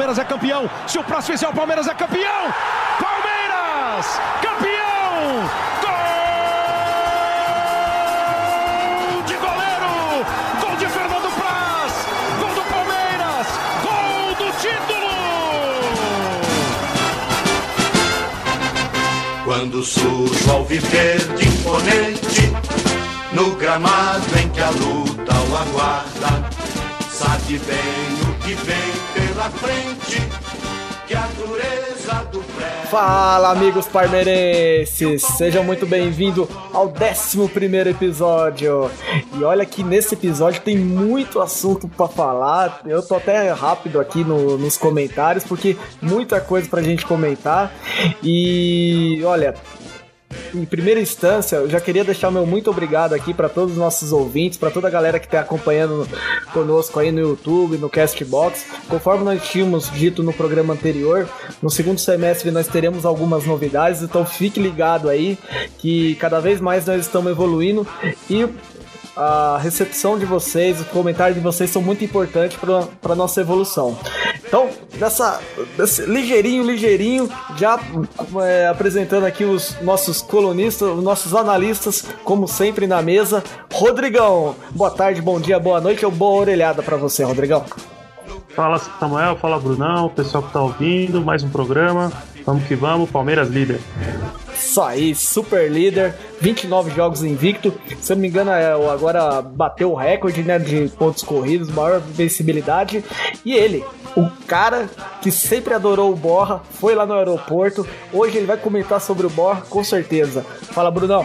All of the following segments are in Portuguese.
Palmeiras é campeão. Se o próximo fizer o Palmeiras é campeão. Palmeiras, campeão! Gol de goleiro! Gol de Fernando Praz! Gol do Palmeiras! Gol do título! Quando surge ao viver de imponente, no gramado em que a luta o aguarda, sabe bem o que vem pela frente, que a dureza do. Fala, amigos palmeirenses! Sejam muito bem-vindos ao 11 episódio. E olha que nesse episódio tem muito assunto pra falar. Eu tô até rápido aqui no- nos comentários, porque muita coisa pra gente comentar. E olha, em primeira instância, eu já queria deixar meu muito obrigado aqui para todos os nossos ouvintes, para toda a galera que está acompanhando conosco aí no YouTube, no Castbox. Conforme nós tínhamos dito no programa anterior, no segundo semestre nós teremos algumas novidades, então fique ligado aí que cada vez mais nós estamos evoluindo e a recepção de vocês, os comentários de vocês são muito importantes para nossa evolução. Então, nessa, ligeirinho, ligeirinho, já é, apresentando aqui os nossos colunistas, os nossos analistas, como sempre na mesa. Rodrigão, boa tarde, bom dia, boa noite ou boa orelhada para você, Rodrigão. Fala Samuel, fala Brunão, pessoal que tá ouvindo, mais um programa. Vamos que vamos, Palmeiras líder. Isso aí, super líder, 29 jogos invicto. Se eu não me engano, é, o- agora bateu o recorde né, de pontos corridos, maior vencibilidade. E ele, o cara que sempre adorou o Borra, foi lá no aeroporto. Hoje ele vai comentar sobre o Borra, com certeza. Fala, Brunão.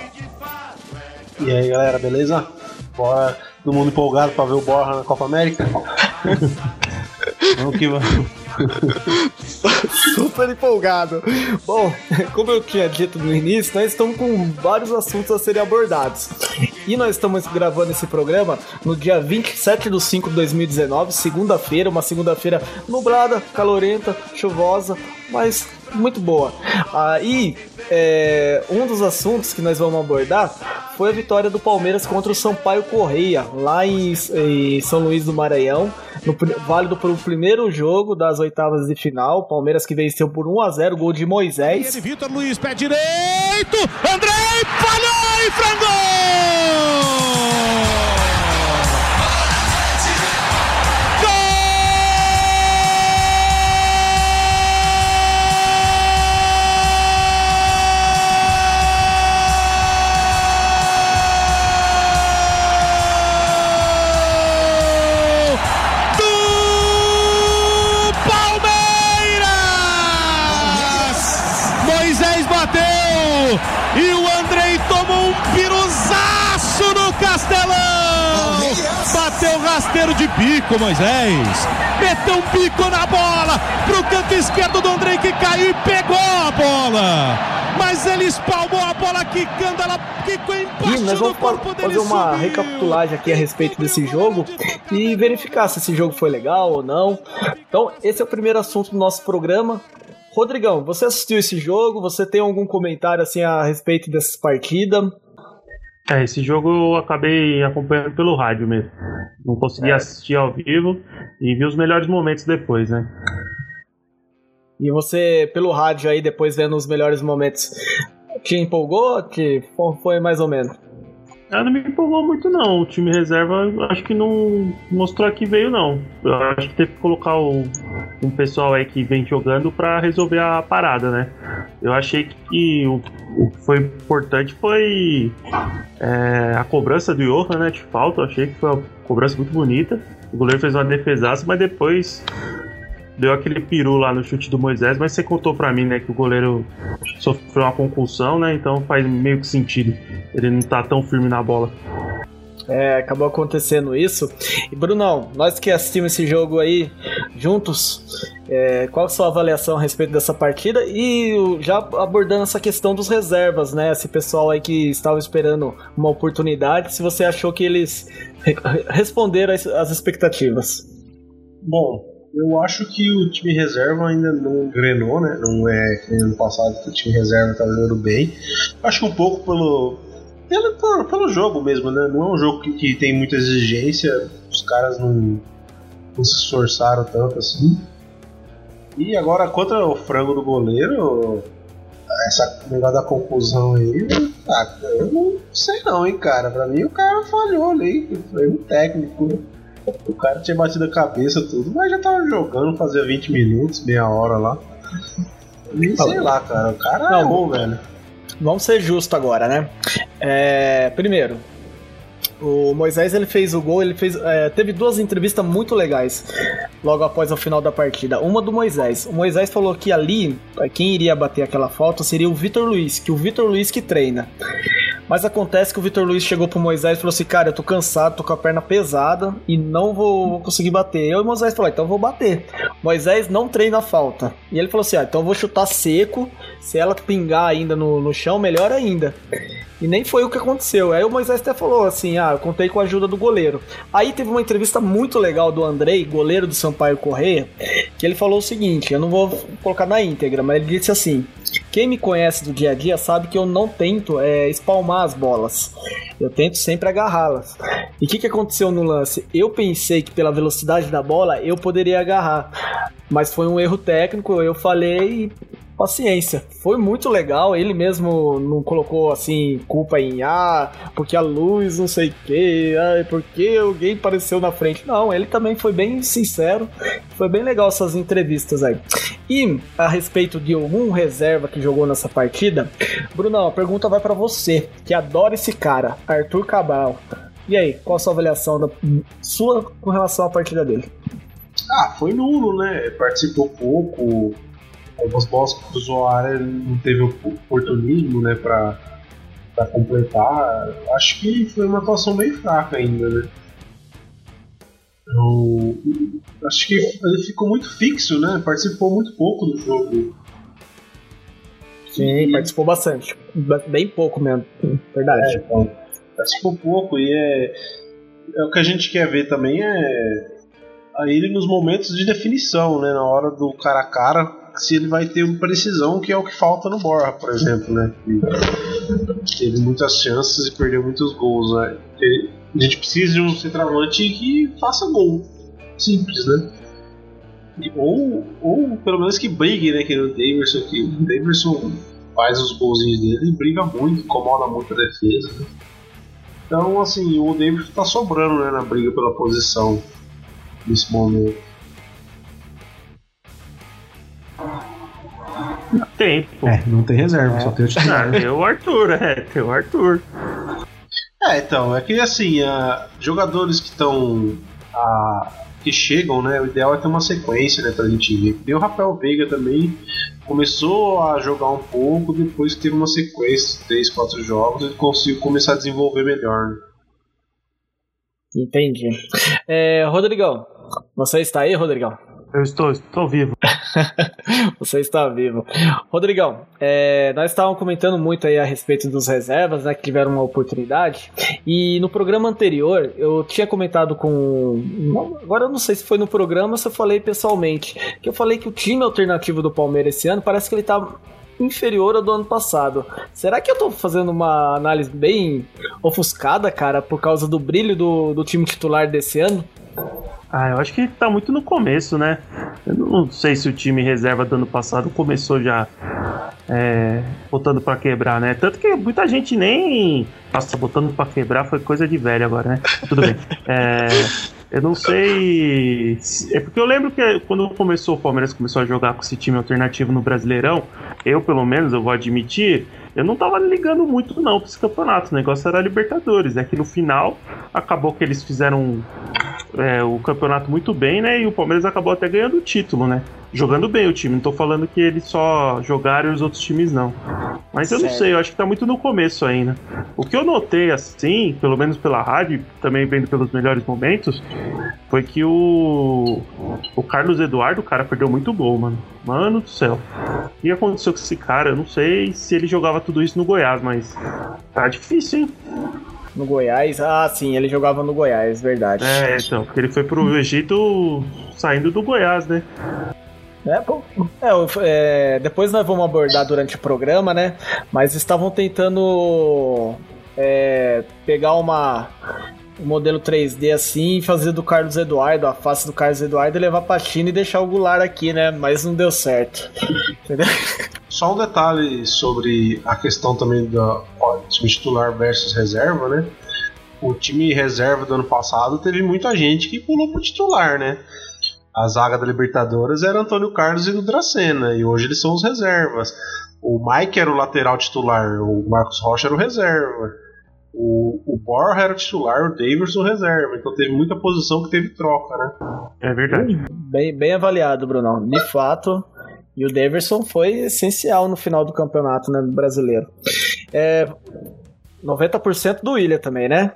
E aí galera, beleza? Bora, todo mundo empolgado pra ver o Borja na Copa América? Vamos que vamos. Super empolgado. Bom, como eu tinha dito no início, nós estamos com vários assuntos a serem abordados. E nós estamos gravando esse programa no dia 27 de 5 de 2019, segunda-feira, uma segunda-feira nublada, calorenta, chuvosa, mas muito boa. E é, um dos assuntos que nós vamos abordar foi a vitória do Palmeiras contra o Sampaio Correia, lá em, em São Luís do Maranhão, no, válido pelo primeiro jogo das oitavas de final. Palmeiras que venceu por 1 a 0 gol de Moisés. Ele, Vitor Luiz, pé direito. Andrei falhou e frangou! Rasteiro de bico, Moisés! Meteu um bico na bola pro canto esquerdo do Andrei que caiu e pegou a bola! Mas ele espalmou a bola quicando, ela quicou E embaixo nós do vamos fa- corpo dele fazer uma subiu. recapitulagem aqui a respeito desse jogo e verificar se esse jogo foi legal ou não. Então, esse é o primeiro assunto do nosso programa. Rodrigão, você assistiu esse jogo? Você tem algum comentário assim a respeito dessa partida? É, esse jogo eu acabei acompanhando pelo rádio mesmo. Não consegui assistir ao vivo e vi os melhores momentos depois, né? E você, pelo rádio aí, depois vendo os melhores momentos, te empolgou? Te fo- foi mais ou menos? Ela não me empolgou muito não. O time reserva acho que não mostrou que veio não. Eu acho que teve que colocar o- um pessoal aí que vem jogando pra resolver a parada, né? Eu achei que o, o que foi importante foi é, a cobrança do Johan, né? De falta. Eu achei que foi uma cobrança muito bonita. O goleiro fez uma defesaça, mas depois deu aquele peru lá no chute do Moisés, mas você contou pra mim, né, que o goleiro sofreu uma concussão, né? Então faz meio que sentido. Ele não tá tão firme na bola. É, acabou acontecendo isso. E Brunão, nós que assistimos esse jogo aí juntos, é, qual a sua avaliação a respeito dessa partida? E já abordando essa questão dos reservas, né? Esse pessoal aí que estava esperando uma oportunidade, se você achou que eles re- responderam às expectativas. Bom, eu acho que o time reserva ainda não engrenou, né? Não é que ano passado que o time reserva tá jogando bem. Acho que um pouco pelo, pelo, pelo, jogo mesmo, né? Não é um jogo que, que tem muita exigência, os caras não, não se esforçaram tanto assim. E agora, contra o frango do goleiro, essa negócio da conclusão aí, ah, eu não sei não, hein, cara. Pra mim o cara falhou ali, foi um técnico. O cara tinha batido a cabeça tudo, mas já tava jogando, fazia 20 minutos, meia hora lá. E sei lá, cara, o cara não, é bom, velho. Vamos ser justos agora, né? É, primeiro, o Moisés ele fez o gol, ele fez, é, teve duas entrevistas muito legais logo após o final da partida. Uma do Moisés. O Moisés falou que ali quem iria bater aquela falta seria o Vitor Luiz, que o Vitor Luiz que treina. Mas acontece que o Vitor Luiz chegou pro Moisés e falou assim: Cara, eu tô cansado, tô com a perna pesada e não vou, conseguir bater. Eu e o Moisés falou: Então eu vou bater. Moisés não treina a falta. E ele falou assim: Ah, então eu vou chutar seco. Se ela pingar ainda no, no chão, melhor ainda. E nem foi o que aconteceu. Aí o Moisés até falou assim: Ah, eu contei com a ajuda do goleiro. Aí teve uma entrevista muito legal do Andrei, goleiro do Sampaio Correia, que ele falou o seguinte: Eu não vou colocar na íntegra, mas ele disse assim: quem me conhece do dia a dia sabe que eu não tento é, espalmar as bolas. Eu tento sempre agarrá-las. E o que, que aconteceu no lance? Eu pensei que pela velocidade da bola eu poderia agarrar. Mas foi um erro técnico, eu falei paciência. Foi muito legal. Ele mesmo não colocou assim culpa em ah, porque a luz, não sei o que, porque alguém apareceu na frente. Não, ele também foi bem sincero. Foi bem legal essas entrevistas aí. E a respeito de algum reserva que jogou nessa partida, Brunão, a pergunta vai para você, que adora esse cara, Arthur Cabral. E aí, qual a sua avaliação da sua com relação à partida dele? Ah, foi nulo, né? Participou pouco, algumas bolas cruzou a área, não teve oportunismo, né, pra, pra completar. Acho que foi uma atuação bem fraca ainda, né. Eu, acho que ele ficou muito fixo, né? Participou muito pouco do jogo. Sim, e... participou bastante. Bem pouco mesmo. Verdade. É, então, participou pouco e é, é. O que a gente quer ver também é a ele nos momentos de definição, né? Na hora do cara a cara se ele vai ter precisão, que é o que falta no Borja, por exemplo, né? Que teve muitas chances e perdeu muitos gols, né? A gente precisa de um centroavante que faça gol. Simples, né? Ou, ou pelo menos que brigue, né? Que o Davidson, o Davidson faz os golzinhos dele e briga muito, incomoda muito a defesa. Né? Então, assim, o Davidson tá sobrando né, na briga pela posição nesse momento. Tem, pô. É, não tem reserva, é. só tem o titular. Ah, tem o Arthur, é, tem o Arthur. É, então, é que assim, uh, jogadores que estão. Uh, que chegam, né? O ideal é ter uma sequência, né, pra gente ver. E o Rafael Veiga também começou a jogar um pouco, depois que teve uma sequência, três, quatro jogos, ele conseguiu começar a desenvolver melhor. Né? Entendi. É, Rodrigão, você está aí, Rodrigão? Eu estou, estou vivo. Você está vivo. Rodrigão, é, nós estávamos comentando muito aí a respeito dos reservas, né, que tiveram uma oportunidade. E no programa anterior, eu tinha comentado com. Agora eu não sei se foi no programa ou se eu falei pessoalmente. Que eu falei que o time alternativo do Palmeiras esse ano parece que ele está inferior ao do ano passado. Será que eu tô fazendo uma análise bem ofuscada, cara, por causa do brilho do, do time titular desse ano? Ah, eu acho que tá muito no começo, né? Eu não sei se o time reserva do ano passado começou já é, botando para quebrar, né? Tanto que muita gente nem. Nossa, botando para quebrar foi coisa de velho agora, né? Tudo bem. É, eu não sei. É porque eu lembro que quando começou o Palmeiras começou a jogar com esse time alternativo no Brasileirão, eu pelo menos, eu vou admitir, eu não tava ligando muito não pra esse campeonato. O negócio era Libertadores. É que no final acabou que eles fizeram é, o campeonato muito bem, né? E o Palmeiras acabou até ganhando o título, né? Jogando bem o time. Não tô falando que eles só jogaram e os outros times não. Mas eu não sei, eu acho que tá muito no começo ainda. O que eu notei, assim, pelo menos pela rádio, também vendo pelos melhores momentos, foi que o. O Carlos Eduardo, o cara, perdeu muito gol, mano. Mano do céu. O que aconteceu com esse cara? Eu não sei se ele jogava tudo isso no Goiás, mas. Tá difícil, hein? No Goiás? Ah, sim, ele jogava no Goiás, verdade. É, então, porque ele foi pro Egito saindo do Goiás, né? É, é, é, depois nós vamos abordar durante o programa, né? Mas estavam tentando é, pegar uma o modelo 3D assim, fazer do Carlos Eduardo, a face do Carlos Eduardo, levar pra China e deixar o Goulart aqui, né? Mas não deu certo. Só um detalhe sobre a questão também do time titular versus reserva, né? O time reserva do ano passado teve muita gente que pulou pro titular, né? A zaga da Libertadores era Antônio Carlos e do Dracena, e hoje eles são os reservas. O Mike era o lateral titular, o Marcos Rocha era o reserva. O, o Borja era o titular, o Davidson reserva. Então teve muita posição que teve troca, né? É verdade. Bem, bem avaliado, Brunão. De fato. E o Davidson foi essencial no final do campeonato né, brasileiro. É, 90% do William também, né?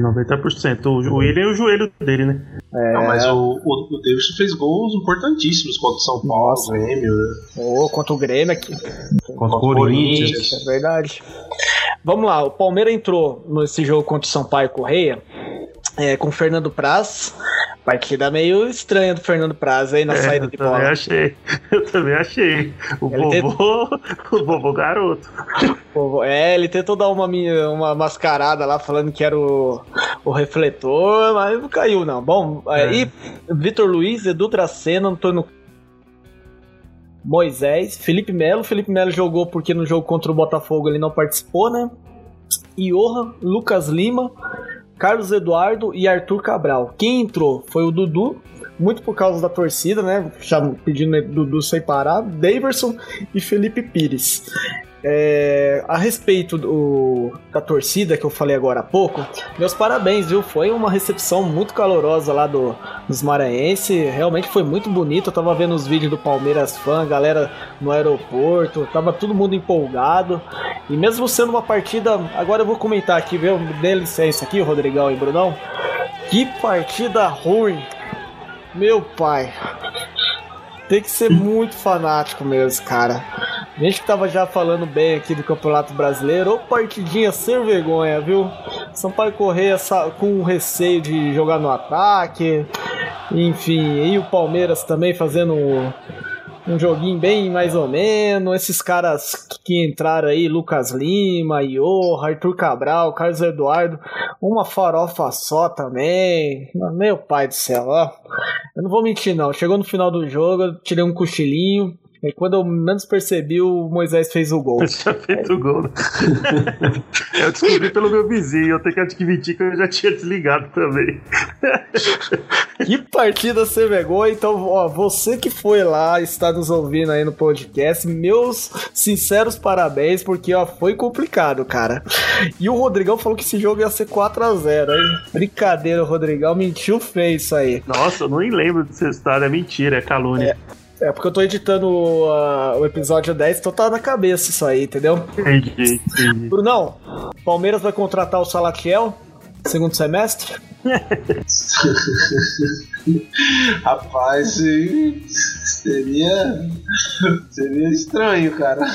90%. O William e o joelho dele, né? É... Não, mas o, o, o Davidson fez gols importantíssimos contra o São Paulo, Nossa. Grêmio. Né? Oh, contra o Grêmio aqui. Contra, o Corinthians. Corinthians. É verdade. Vamos lá, o Palmeiras entrou nesse jogo contra o Sampaio Correia é, com o Fernando Praz. Partida meio estranha do Fernando Praz aí na é, saída de bola. Eu também achei. Eu também achei. O ele vovô. O vovô garoto. É, ele tentou dar uma, uma mascarada lá falando que era o, o refletor, mas não caiu, não. Bom, é. aí Vitor Luiz, Edu Dracena, Antônio Moisés, Felipe Melo. Felipe Melo jogou porque no jogo contra o Botafogo ele não participou, né? Johan, Lucas Lima, Carlos Eduardo e Arthur Cabral. Quem entrou foi o Dudu, muito por causa da torcida, né? Já pedindo Dudu sem parar, Daverson e Felipe Pires. É, a respeito do, da torcida que eu falei agora há pouco, meus parabéns, viu? Foi uma recepção muito calorosa lá do, dos maranhenses. Realmente foi muito bonito. Eu tava vendo os vídeos do Palmeiras fã, galera no aeroporto, tava todo mundo empolgado. E mesmo sendo uma partida. Agora eu vou comentar aqui, viu? Dê licença aqui, Rodrigão e Brunão. Que partida ruim! Meu pai. Tem que ser muito fanático mesmo, cara. A gente que tava já falando bem aqui do Campeonato Brasileiro, ou partidinha sem vergonha, viu? São Paulo Correia com receio de jogar no ataque. Enfim, e o Palmeiras também fazendo um, joguinho bem mais ou menos. Esses caras que entraram aí, Lucas Lima, Io, Arthur Cabral, Carlos Eduardo, uma farofa só também. Meu pai do céu, ó. Eu não vou mentir não, chegou no final do jogo, eu tirei um cochilinho, e quando eu menos percebi, o Moisés fez o gol. Já fez o gol. Né? eu descobri pelo meu vizinho, eu tenho que admitir que eu já tinha desligado também. que partida você pegou, então, ó, você que foi lá, está nos ouvindo aí no podcast, meus sinceros parabéns, porque ó, foi complicado, cara. E o Rodrigão falou que esse jogo ia ser 4x0, hein? Brincadeira, o Rodrigão mentiu feio isso aí. Nossa, eu não lembro dessa história, é mentira, é calúnia. É. É, porque eu tô editando uh, o episódio 10, então tá na cabeça isso aí, entendeu? Entendi, entendi. Brunão, Palmeiras vai contratar o Salatiel segundo semestre? Rapaz, seria. Seria estranho, cara.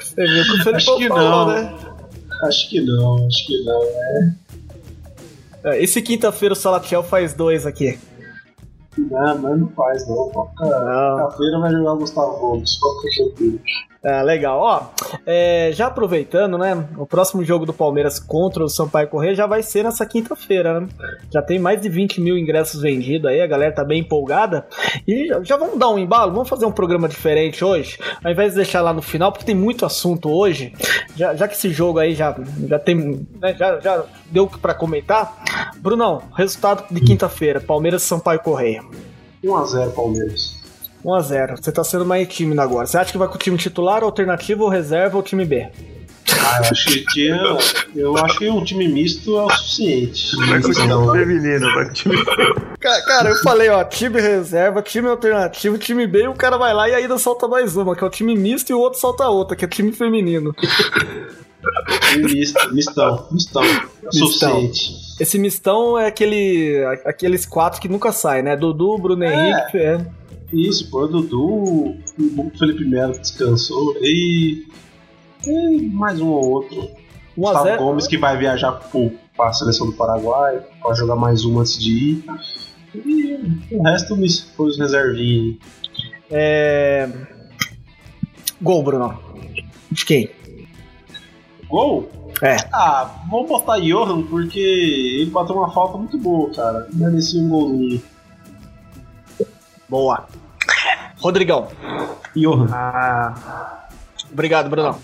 Você viu que o Felipe acho que falou, não. né? Acho que não, acho que não, né? Esse quinta-feira o Salatiel faz dois aqui. Não, mas não faz não. Quinta-feira vai jogar o Gustavo Gomes. Qual que é o seu é, legal. Ó, é, já aproveitando, né? O próximo jogo do Palmeiras contra o Sampaio Corrêa já vai ser nessa quinta-feira, né? Já tem mais de 20 mil ingressos vendidos aí, a galera tá bem empolgada. E já, vamos dar um embalo, vamos fazer um programa diferente hoje, ao invés de deixar lá no final, porque tem muito assunto hoje. Já, já que esse jogo aí já, já tem. Né, já, já deu para comentar. Brunão, resultado de quinta-feira: Palmeiras Sampaio Correia. 1x0 Palmeiras. 1x0. Você tá sendo mais tímido agora. Você acha que vai com o time titular, alternativo, reserva ou time B? Ah, eu acho que tinha, eu acho que um time misto é o suficiente. Vai com o time feminino, vai com o time Cara, eu falei, ó, time reserva, time alternativo, time B, e o cara vai lá e ainda solta mais uma, que é o time misto, e o outro solta outra, que é o time feminino. Misto, mistão, mistão. É suficiente. Esse mistão é aquele, aqueles quatro que nunca saem, né? Dudu, Bruno é. Henrique. É. Isso, pô, o Dudu, o Felipe Melo descansou e, e mais um ou outro. Um Gustavo Gomes que vai viajar para a seleção do Paraguai, para jogar mais um antes de ir. E o resto foi os reservinhos. É... Gol, Bruno. De quem? Gol? É. Ah, vamos botar Johan porque ele bateu uma falta muito boa, cara. Merecia um golzinho. Boa. Rodrigão. Johan. Ah, Obrigado, Brunão.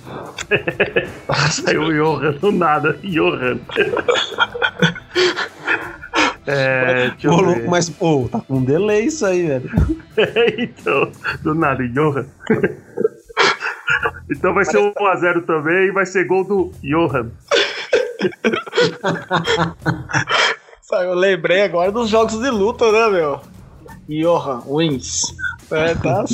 saiu o Johan do nada. Johan. É, deixa Ô, eu louco, mas, pô, tá com um delay isso aí, velho. então, do nada, Johan. Então vai ser 1x0 também e vai ser gol do Johan. Eu lembrei agora dos jogos de luta, né, meu? Johan wins. É, tá.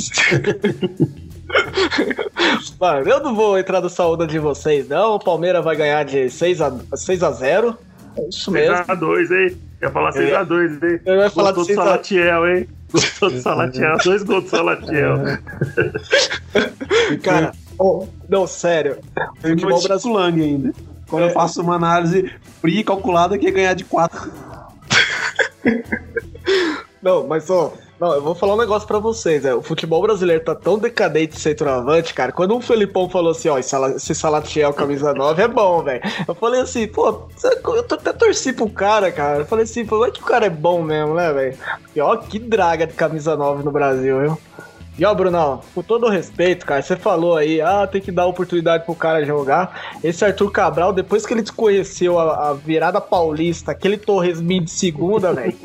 Mano, eu não vou entrar nessa onda de vocês, não. O Palmeiras vai ganhar de 6 a, 6 a 0 É isso mesmo. 6x2, hein? Ia falar 6x2, hein? Eu ia falar de Gostou do 6 a- Salatiel, hein? Gostou do Salatiel. Dois gols do Salatiel. Cara, oh, não, sério. Eu vou brasileiro. Lang ainda. Quando É. eu faço uma análise fria e calculada que ia ganhar de 4. Não, mas ó, não, eu vou falar um negócio pra vocês, é, o futebol brasileiro tá tão decadente de centroavante, cara, quando um Felipão falou assim, ó, esse Sala- esse Salatiel camisa 9 é bom, velho, eu falei assim, pô, eu tô- até torci pro cara, cara, eu falei assim, pô, vai que o cara é bom mesmo, né, velho, e ó, que draga de camisa 9 no Brasil, viu? E ó, Brunão, com todo o respeito, cara, você falou aí, ah, tem que dar oportunidade pro cara jogar. Esse Arthur Cabral, depois que ele desconheceu a, a virada paulista, aquele Torresmin de segunda, velho.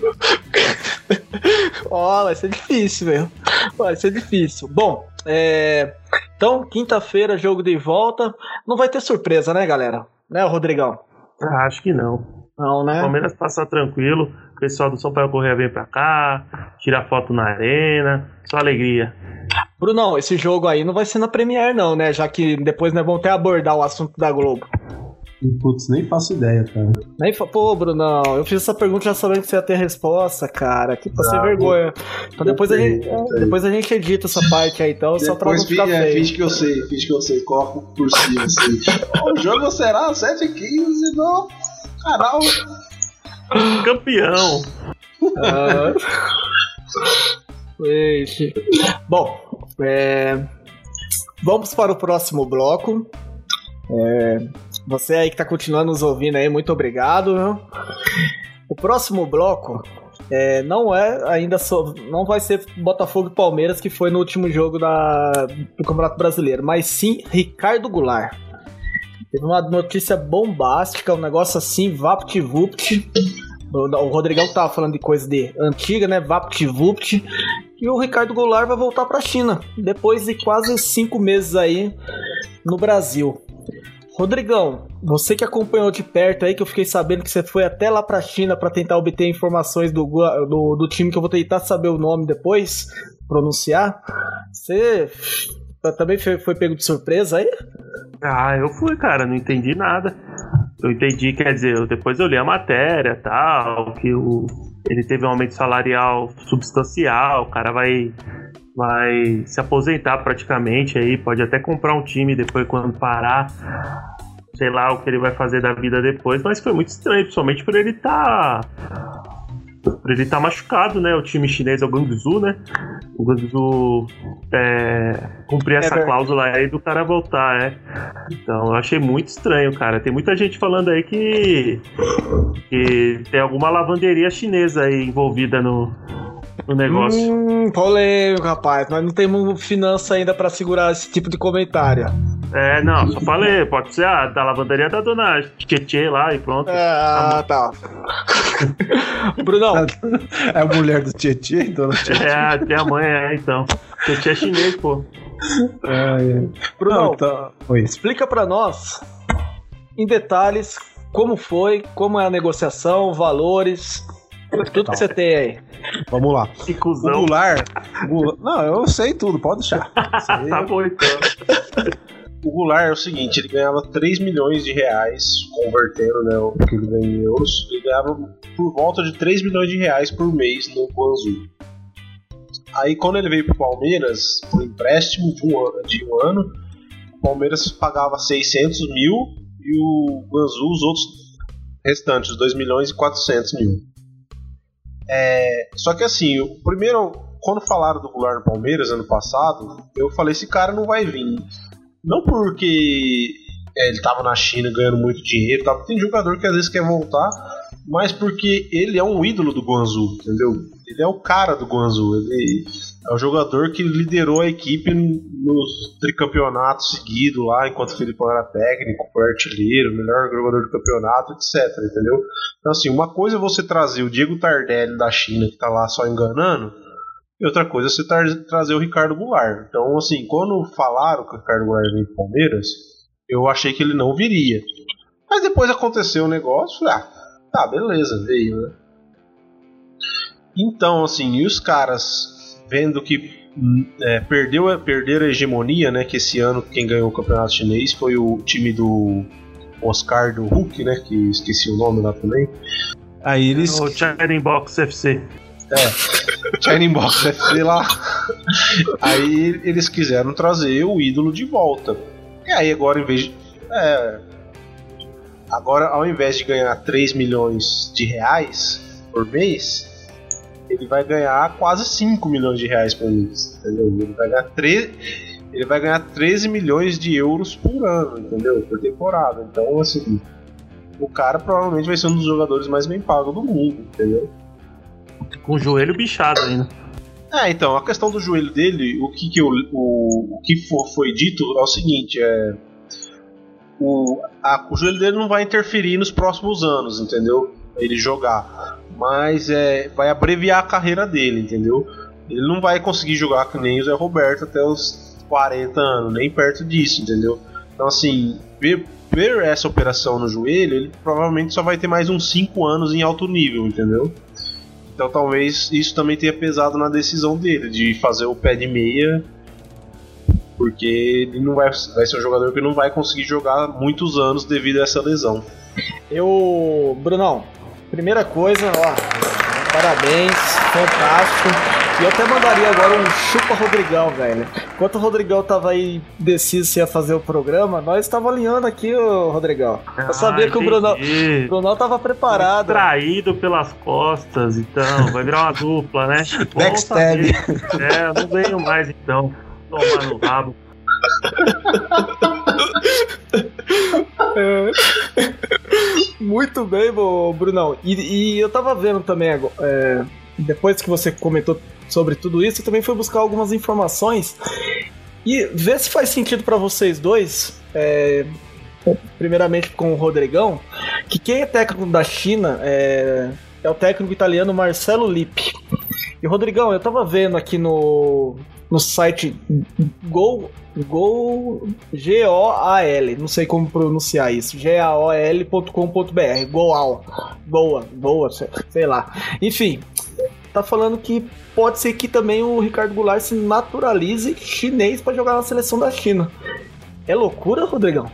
Ó, vai ser difícil, velho. Vai ser difícil. Bom, é... então, quinta-feira, jogo de volta. Não vai ter surpresa, né, galera? Né, Rodrigão? Ah, acho que não. Não, né? Palmeiras passa tranquilo. O pessoal do São Paulo Correia vem pra cá, tira foto na arena. Só alegria. Brunão, esse jogo aí não vai ser na Premiere, não, né? Já que depois nós vamos até abordar o assunto da Globo. Putz, nem faço ideia, cara. Nem fa... Pô, Brunão, eu fiz essa pergunta já sabendo que você ia ter resposta, cara. Que pra ser Ah, vergonha. Então depois a, gente, depois a gente edita essa parte aí, então, só pra não Depois ficar finge, é, feio. finge que eu sei, finge que eu sei, coloco por cima assim. o jogo será 7 h 15 no canal. Campeão! Ah. Gente. Bom, é, vamos para o próximo bloco. É, você aí que está continuando nos ouvindo aí, muito obrigado. viu? O próximo bloco é, não é ainda não vai ser Botafogo e Palmeiras que foi no último jogo da, do Campeonato Brasileiro, mas sim Ricardo Goulart. Teve uma notícia bombástica, um negócio assim, vapt-vupt. O o Rodrigão tava falando de coisa de antiga, né? VaptVupt. E o Ricardo Goulart vai voltar pra China. Depois de quase cinco meses aí no Brasil. Rodrigão, você que acompanhou de perto aí, que eu fiquei sabendo que você foi até lá pra China pra tentar obter informações do, do, do time que eu vou tentar saber o nome depois, pronunciar. Você também foi, foi pego de surpresa aí? Ah, eu fui, cara, não entendi nada. Eu entendi, quer dizer, depois eu li a matéria tal, que o, ele teve um aumento salarial substancial, o cara vai, vai se aposentar praticamente aí, pode até comprar um time depois quando parar. Sei lá o que ele vai fazer da vida depois, mas foi muito estranho, principalmente por ele estar. por ele estar machucado, né? O time chinês é o Guangzhou, né? O Guangzhou é, cumprir essa verdade. cláusula aí do cara voltar, é. Então eu achei muito estranho, cara. Tem muita gente falando aí que, que tem alguma lavanderia chinesa aí envolvida no, no negócio. Hum, polêmico, rapaz. Nós não temos finança ainda pra segurar esse tipo de comentário. É, não, só falei, pode ser a da lavanderia da dona Tietê lá e pronto. Ah, tá. Brunão, É a mulher do Tietê, dona Tietê. É, até a mãe é, então. Tietê é chinês, pô. Brunão, Não, então, Oi. explica pra nós, em detalhes, como foi, como é a negociação, valores, tudo que você tem aí. Vamos lá. Que O. Goulart, Goulart- Não, eu sei tudo, pode deixar. Tá bom, então. O Goulart é o seguinte, ele ganhava 3 milhões de reais, convertendo né, o que ele ganha em euros, ele ganhava por volta de 3 milhões de reais por mês no Guangzhou. Aí quando ele veio pro Palmeiras, por empréstimo de um ano, de um ano o Palmeiras pagava 600 mil e o Guangzhou os outros restantes, 2 milhões e 400 mil. É, só que assim, o primeiro, quando falaram do Goulart no Palmeiras ano passado, eu falei, esse cara não vai vir. Não porque é, ele tava na China ganhando muito dinheiro. Tá? Tem jogador que às vezes quer voltar, mas porque ele é um ídolo do Guangzhou, entendeu? Ele é o cara do Guangzhou. Ele é o jogador que liderou a equipe nos tricampeonatos seguidos lá, enquanto o Felipe era técnico, foi artilheiro, melhor jogador do campeonato, etc. Entendeu? Então, assim, uma coisa é você trazer o Diego Tardelli da China, que tá lá só enganando, e outra coisa é você tra trazer o Ricardo Goulart. Então, assim, quando falaram que o Ricardo Goulart vem pro Palmeiras, eu achei que ele não viria. Mas depois aconteceu o negócio, ah, tá, beleza, veio, né? Então, assim, e os caras vendo que é, perdeu, perderam a hegemonia, né? Que esse ano quem ganhou o campeonato chinês foi o time do Oscar do Hulk, né? Que esqueci o nome lá também. Aí eles. O Shining Box FC. É, Shining Box FC lá. Aí eles quiseram trazer o ídolo de volta. E aí agora, em vez de. É, agora, ao invés de ganhar 3 milhões de reais por mês, ele vai ganhar quase 5 milhões de reais por mês. Entendeu? Ele vai ganhar 13, ele vai ganhar 13 milhões de euros por ano, entendeu? Por temporada. Então, assim, o cara provavelmente vai ser um dos jogadores mais bem pagos do mundo, entendeu? Com o joelho bichado ainda. É, então, a questão do joelho dele, o que, que, eu, o, o que for, foi dito é o seguinte, é. O, a, o joelho dele não vai interferir nos próximos anos, entendeu? Ele jogar. Mas é, vai abreviar a carreira dele, entendeu? Ele não vai conseguir jogar que nem o Zé Roberto até os 40 anos, nem perto disso, entendeu? Então, assim, ver, ver essa operação no joelho, ele provavelmente só vai ter mais uns 5 anos em alto nível, entendeu? Então talvez isso também tenha pesado na decisão dele de fazer o pé de meia, porque ele não vai, vai ser um jogador que não vai conseguir jogar muitos anos devido a essa lesão. Eu, Brunão, primeira coisa, ó, parabéns, fantástico. E eu até mandaria agora um chupa Rodrigão, velho. Enquanto o Rodrigão tava aí deciso se ia fazer o programa, nós tava alinhando aqui, o Rodrigão. Eu sabia ah, que o Brunão, o Brunão tava preparado. Traído pelas costas, então. Vai virar uma dupla, né? Backstab. É, eu não venho mais então. Tomar no rabo. É. Muito bem, Brunão. E, e, eu tava vendo também, é, depois que você comentou sobre tudo isso, eu também fui buscar algumas informações e ver se faz sentido para vocês dois. É, primeiramente com o Rodrigão, que quem é técnico da China é, é o técnico italiano Marcelo Lippi. E Rodrigão, eu tava vendo aqui no, no site Go, Go G-O-A-L, não sei como pronunciar isso, G-A-O-L.com.br, Goal, Goa, Goa, sei lá. Enfim, tá falando que pode ser que também o Ricardo Goulart se naturalize chinês para jogar na seleção da China. É loucura, Rodrigão?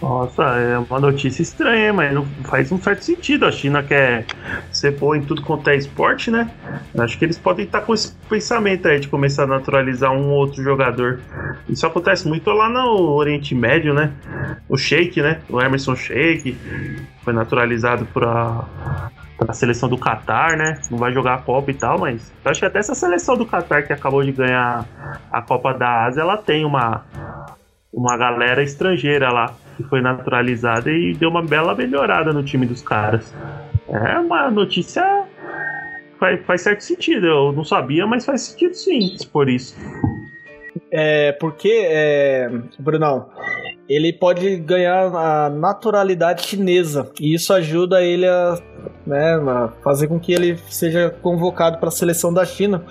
Nossa, é uma notícia estranha, mas não faz um certo sentido. A China quer ser boa em tudo quanto é esporte, né? Acho que eles podem estar com esse pensamento aí de começar a naturalizar um outro jogador. Isso acontece muito lá no Oriente Médio, né? O Sheik, né? O Emerson Sheik foi naturalizado para a seleção do Qatar, né? Não vai jogar a Copa e tal, mas eu acho que até essa seleção do Qatar que acabou de ganhar a Copa da Ásia, ela tem uma uma galera estrangeira lá que foi naturalizada e deu uma bela melhorada no time dos caras. É uma notícia faz, faz certo sentido. Eu não sabia, mas faz sentido sim, por isso. É, porque, é, Brunão, ele pode ganhar a naturalidade chinesa e isso ajuda ele a, né, a fazer com que ele seja convocado para a seleção da China.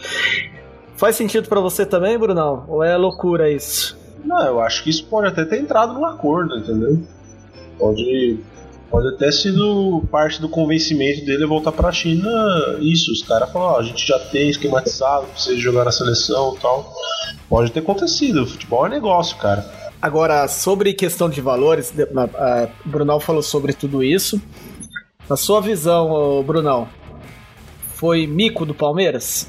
Faz sentido para você também, Brunão? Ou é loucura isso? Não, eu acho que isso pode até ter entrado no acordo, entendeu? Pode, pode até sido parte do convencimento dele voltar para a China. Isso, os caras falaram: oh, a gente já tem esquematizado, precisa jogar na seleção e tal. Pode ter acontecido. Futebol é negócio, cara. Agora, sobre questão de valores, o Brunão falou sobre tudo isso. Na sua visão, Brunão, foi mico do Palmeiras?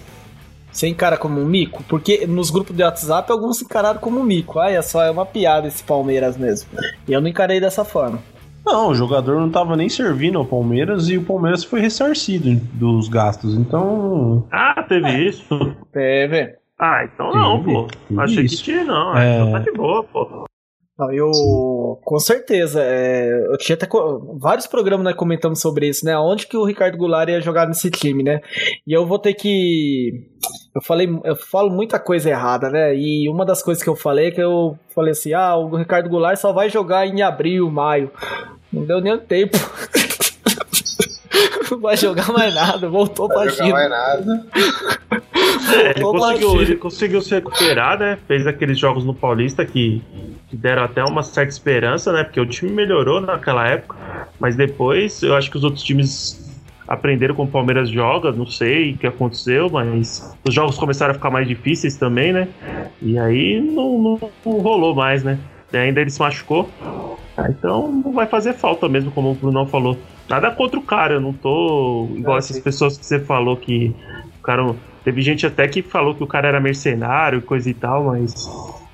Você encara como um mico? Porque nos grupos de WhatsApp alguns encararam como um mico. Ah, é só é uma piada esse Palmeiras mesmo. E eu não encarei dessa forma. Não, o jogador não estava nem servindo ao Palmeiras e o Palmeiras foi ressarcido dos gastos, então. Ah, teve é. isso? Teve. Ah, então não, pô. Achei isso. que tinha, não. É... Então tá de boa, pô. Não, eu, com certeza, é, eu tinha até vários programas né, comentando sobre isso, né? Onde que o Ricardo Goulart ia jogar nesse time, né? E eu vou ter que. Eu falei, eu falo muita coisa errada, né? E uma das coisas que eu falei é que eu falei assim: ah, o Ricardo Goulart só vai jogar em abril, maio. Não deu nem tempo. Não vai jogar mais nada, voltou pra Não jogar China. mais nada. É, ele, Voltou pra conseguiu, ele conseguiu se recuperar, né? Fez aqueles jogos no Paulista que, que deram até uma certa esperança, né? Porque o time melhorou naquela época. Mas depois, eu acho que os outros times aprenderam como o Palmeiras joga, não sei o que aconteceu, mas os jogos começaram a ficar mais difíceis também, né? E aí não, não- não rolou mais, né? E ainda ele se machucou. Ah, Então não vai fazer falta mesmo, como o Brunão falou. Nada contra o cara, eu não tô igual Ah, essas sim. pessoas que você falou que o cara. Teve gente até que falou que o cara era mercenário e coisa e tal, mas.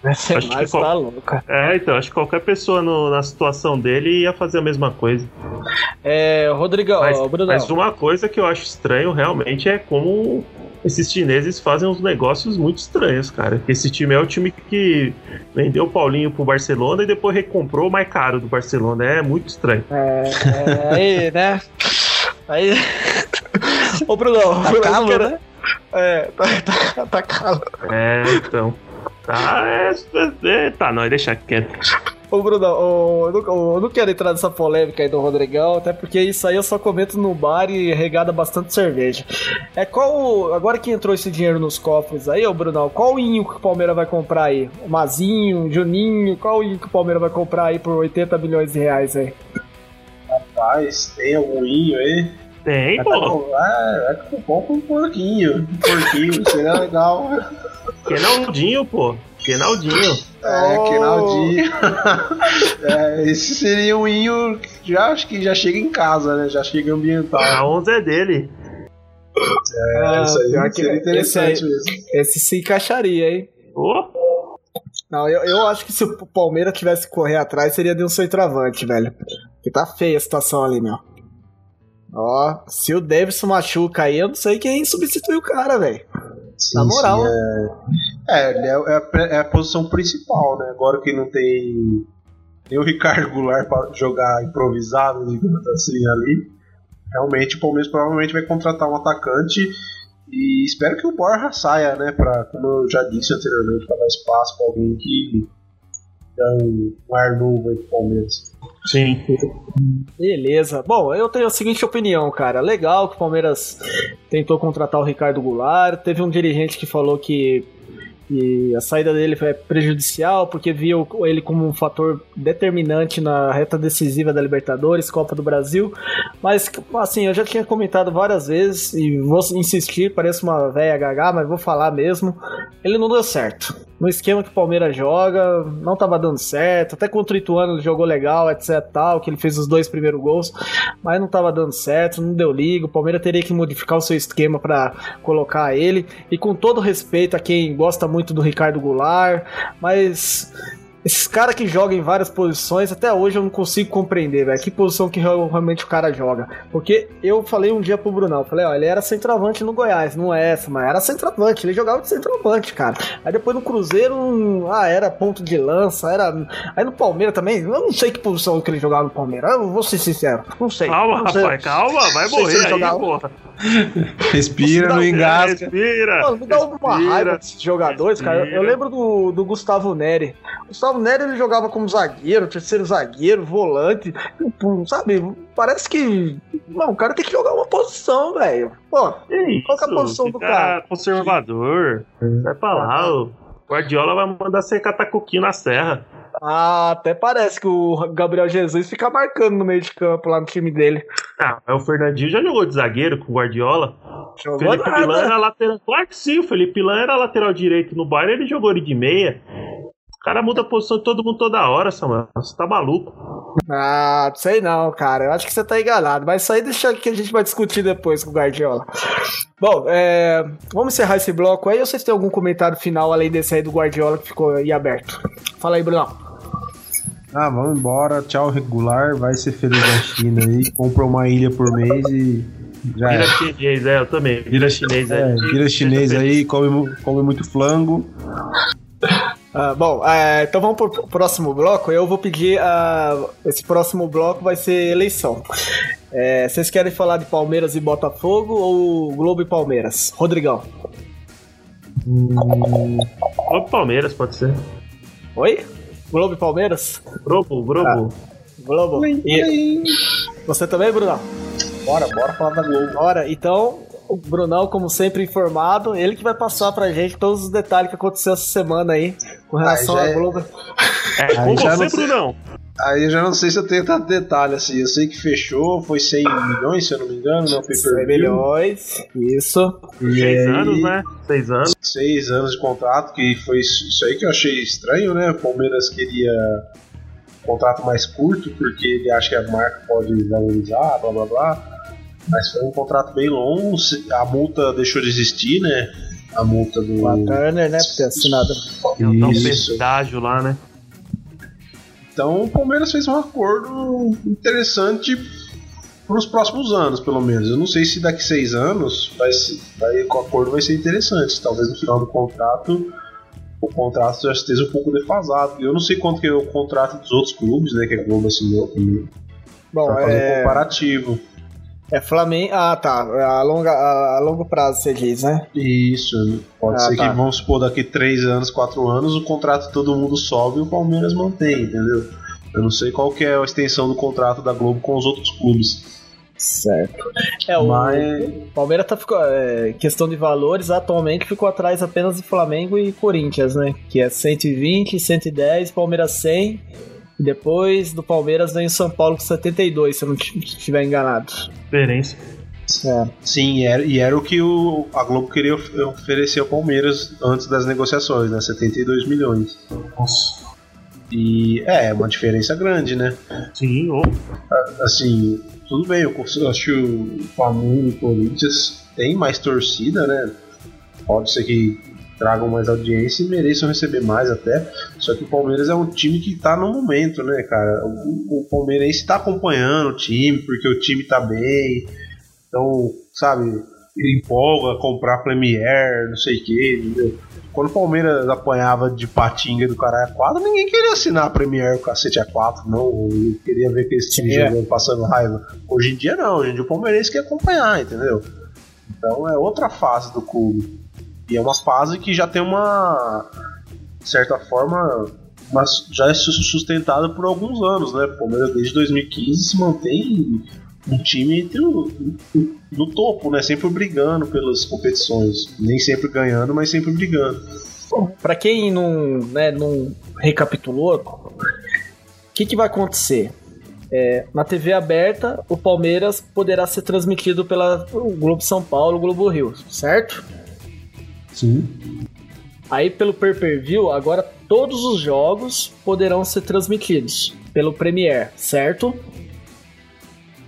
Acho que qual- tá louco. É, então, acho que qualquer pessoa no- na situação dele ia fazer a mesma coisa. É, Rodrigão, Mas, ó, mas uma coisa que eu acho estranho realmente é como esses chineses fazem uns negócios muito estranhos, cara. Esse time é o time que vendeu o Paulinho pro Barcelona e depois recomprou o mais caro do Barcelona. É muito estranho. É, é, aí, né? Aí. Ô, Brunão, Tá Brunão, calo, quero- né? É, tá, tá, tá calo. É, então. Tá, é, é, tá, não, deixa quieto. Ô, Brunão, ô, eu, não, eu não quero entrar nessa polêmica aí do Rodrigão, até porque isso aí eu só comento no bar e regada bastante cerveja. É qual. Agora que entrou esse dinheiro nos cofres aí, ô Brunão, qual o inho que o Palmeiras vai comprar aí? O Mazinho, o Juninho, qual o inho que o Palmeiras vai comprar aí por 80 milhões de reais aí? Rapaz, tem algum inho aí? Tem, Vai, pô. com- vai, vai com pão com um porquinho. Um porquinho, seria legal. Kenaldinho, pô. Kenaldinho. É, Oh. que Naldinho. é, esse seria um inho que já acho que já chega em casa, né? Já chega ambientado. A 11 é dele. Ah, isso aí que seria esse, aí, interessante mesmo. esse se encaixaria, hein? Ô, Não, eu, eu acho que se o Palmeiras tivesse que correr atrás, seria de um centroavante, velho. Porque tá feia a situação ali, meu. Ó, se o Davidson machuca aí, eu não sei quem substitui o cara, velho. Sim, Na moral. sim, é, é, é, é a, é a posição principal, né? Agora que não tem nem o Ricardo Goulart pra jogar improvisado, digamos assim, ali. Realmente o Palmeiras provavelmente vai contratar um atacante e espero que o Borja saia, né? Pra, como eu já disse anteriormente, para dar espaço pra alguém que dá um, um ar novo aí pro Palmeiras. Sim. Beleza. Bom, eu tenho a seguinte opinião, cara. Legal que o Palmeiras tentou contratar o Ricardo Goulart. Teve um dirigente que falou que, a saída dele foi prejudicial porque via o- ele como um fator determinante na reta decisiva da Libertadores, Copa do Brasil. Mas, assim, eu já tinha comentado várias vezes e vou insistir, parece uma velha gaga, mas vou falar mesmo. Ele não deu certo. No esquema que o Palmeiras joga, não tava dando certo. Até contra o Ituano ele jogou legal, etc tal, que ele fez os dois primeiros gols, mas não tava dando certo, não deu liga. O Palmeiras teria que modificar o seu esquema para colocar ele. E com todo respeito a quem gosta muito do Ricardo Goulart, mas esses caras que jogam em várias posições, até hoje eu não consigo compreender, velho. Que posição que real- realmente o cara joga. Porque eu falei um dia pro Brunão, falei, ó, ele era centroavante no Goiás, não é essa, mas era centroavante, ele jogava de centroavante, cara. Aí depois no Cruzeiro, hum, ah, era ponto de lança, era. Aí no Palmeiras também, eu não sei que posição que ele jogava no Palmeiras, eu vou ser sincero, não sei. Calma, não sei. rapaz, calma, vai Não se morrer aí, jogava- porra. Respira, não engasga. Respira. Mano, me dá uma respira. raiva desses jogadores, cara. Eu, eu lembro do, do Gustavo Neri. Gustavo Neri ele jogava como zagueiro, terceiro zagueiro, volante. Pô, Sabe? Parece que. Mano, o cara tem que jogar uma posição, velho. Pô, Que Qual que é a posição do cara? conservador. Vai pra lá, o Guardiola vai mandar você catar coquinho na serra. ah, até parece que o Gabriel Jesus fica marcando no meio de campo lá no time dele. Ah, o Fernandinho já jogou de zagueiro com o Guardiola. Jogou Felipe nada. Pilan era lateral. Claro que sim, o Felipe Lan era lateral direito no Bayern, ele jogou ele de meia. O cara muda a posição de todo mundo toda hora, Samuel. Você tá maluco. Ah, sei não, cara. Eu acho que você tá enganado. Mas isso aí deixa que a gente vai discutir depois com o Guardiola. Bom, é, vamos encerrar esse bloco aí. Ou vocês têm algum comentário final além desse aí do Guardiola que ficou aí aberto? Fala aí, Brunão. Ah, vamos embora. Tchau, regular. Vai ser feliz na China aí. Compra uma ilha por mês e já Vira é. chinês, é, eu também. Vira chinês É, aí. vira chinês aí, come, mu- come muito flango. Ah, bom, é, então vamos pro próximo bloco. Eu vou pedir. ah, esse próximo bloco vai ser eleição. É, vocês querem falar de Palmeiras e Botafogo ou Globo e Palmeiras? Rodrigão. Ou Palmeiras, pode ser. Oi? Globo e Palmeiras? Globo, Globo. Globo. E você também, Brunão? Bora, bora falar da Globo. Bora, então, o Brunão, como sempre informado, ele que vai passar pra gente todos os detalhes que aconteceu essa semana aí com relação à é- Globo. É, com você, não sei. Brunão. Aí eu já não sei se eu tenho tanto detalhe assim. Eu sei que fechou, foi 100 milhões, se eu não me engano, né? O pay 100 milhões, isso. E Seis aí, anos, né? Seis anos. Seis anos de contrato, que foi isso isso aí que eu achei estranho, né? O Palmeiras queria um contrato mais curto, porque ele acha que a marca pode valorizar, blá blá blá. Mas foi um contrato bem longo, a multa deixou de existir, né? A multa do. Com a Turner, né? Por ter assinado. Um Isso. pedágio lá, né? Então o Palmeiras fez um acordo interessante para os próximos anos, pelo menos. Eu não sei se daqui seis anos vai, vai, o acordo vai ser interessante. Talvez no final do contrato o contrato já esteja um pouco defasado. Eu não sei quanto que é o contrato dos outros clubes, né? Que a Globo assinou também. Bom, Pra fazer um é, comparativo. É Flamengo. Ah, tá. A, longa, a, a longo prazo, você diz, né? Isso, pode Ah, ser tá. que, vamos supor, daqui três anos, quatro anos, o contrato de todo mundo sobe e o Palmeiras mantém, entendeu? Eu não sei qual que é a extensão do contrato da Globo com os outros clubes. Certo. É, o Mas Palmeiras tá ficou, é, questão de valores, atualmente ficou atrás apenas de Flamengo e Corinthians, né? Que é 120, 110, Palmeiras 100. Depois do Palmeiras vem o São Paulo com 72, se eu não estiver enganado. Diferença. É. Sim, e era, e era o que o, a Globo queria of- oferecer ao Palmeiras antes das negociações, né? 72 milhões. Nossa. E é, uma diferença grande, né? Sim, ô. Assim, tudo bem, eu acho que o Flamengo e o Corinthians tem mais torcida, né? Pode ser que tragam mais audiência e mereçam receber mais até. Só que o Palmeiras é um time que tá no momento, né, cara? O, o palmeirense tá acompanhando o time, porque o time tá bem. Então, sabe, ele empolga comprar Premier, não sei o que, entendeu? Quando o Palmeiras apanhava de patinga do caralho a 4, ninguém queria assinar a Premier o cacete a 4, não. Eu queria ver aquele time Sim, é. jogando, passando raiva. Hoje em dia não, hoje em dia o palmeirense quer acompanhar, entendeu? Então é outra fase do clube. E é uma fase que já tem uma, de certa forma, mas já é sus- sustentada por alguns anos, né? O Palmeiras desde 2015 se mantém um time entre o, no topo, né? Sempre brigando pelas competições. Nem sempre ganhando, mas sempre brigando. Pra quem não, né, não recapitulou, o que, que vai acontecer? É, na TV aberta, o Palmeiras poderá ser transmitido pela Globo São Paulo, Globo Rio, certo? Sim. Aí pelo pay-per-view, agora todos os jogos poderão ser transmitidos pelo Premier, certo?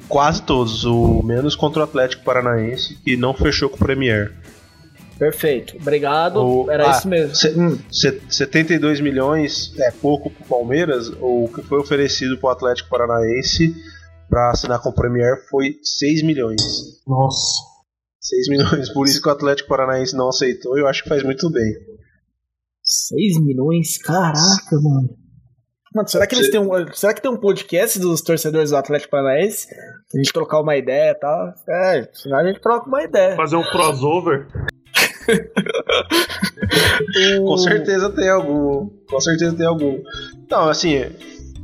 Quase todos, o menos contra o Atlético Paranaense, que não fechou com o Premier. Perfeito. Obrigado. O- Era ah, isso mesmo. cê- Hum, Se- 72 milhões é pouco pro Palmeiras, o que foi oferecido pro Atlético Paranaense para assinar com o Premier foi 6 milhões. Nossa. 6 milhões, por isso que o Atlético Paranaense não aceitou, eu acho que faz muito bem. 6 milhões? Caraca, mano. Mano, será que eles têm um, será que tem um podcast dos torcedores do Atlético Paranaense? A gente trocar uma ideia e tal. É, senão a gente troca uma ideia. Fazer um crossover. Com certeza tem algum. Com certeza tem algum. Não, assim,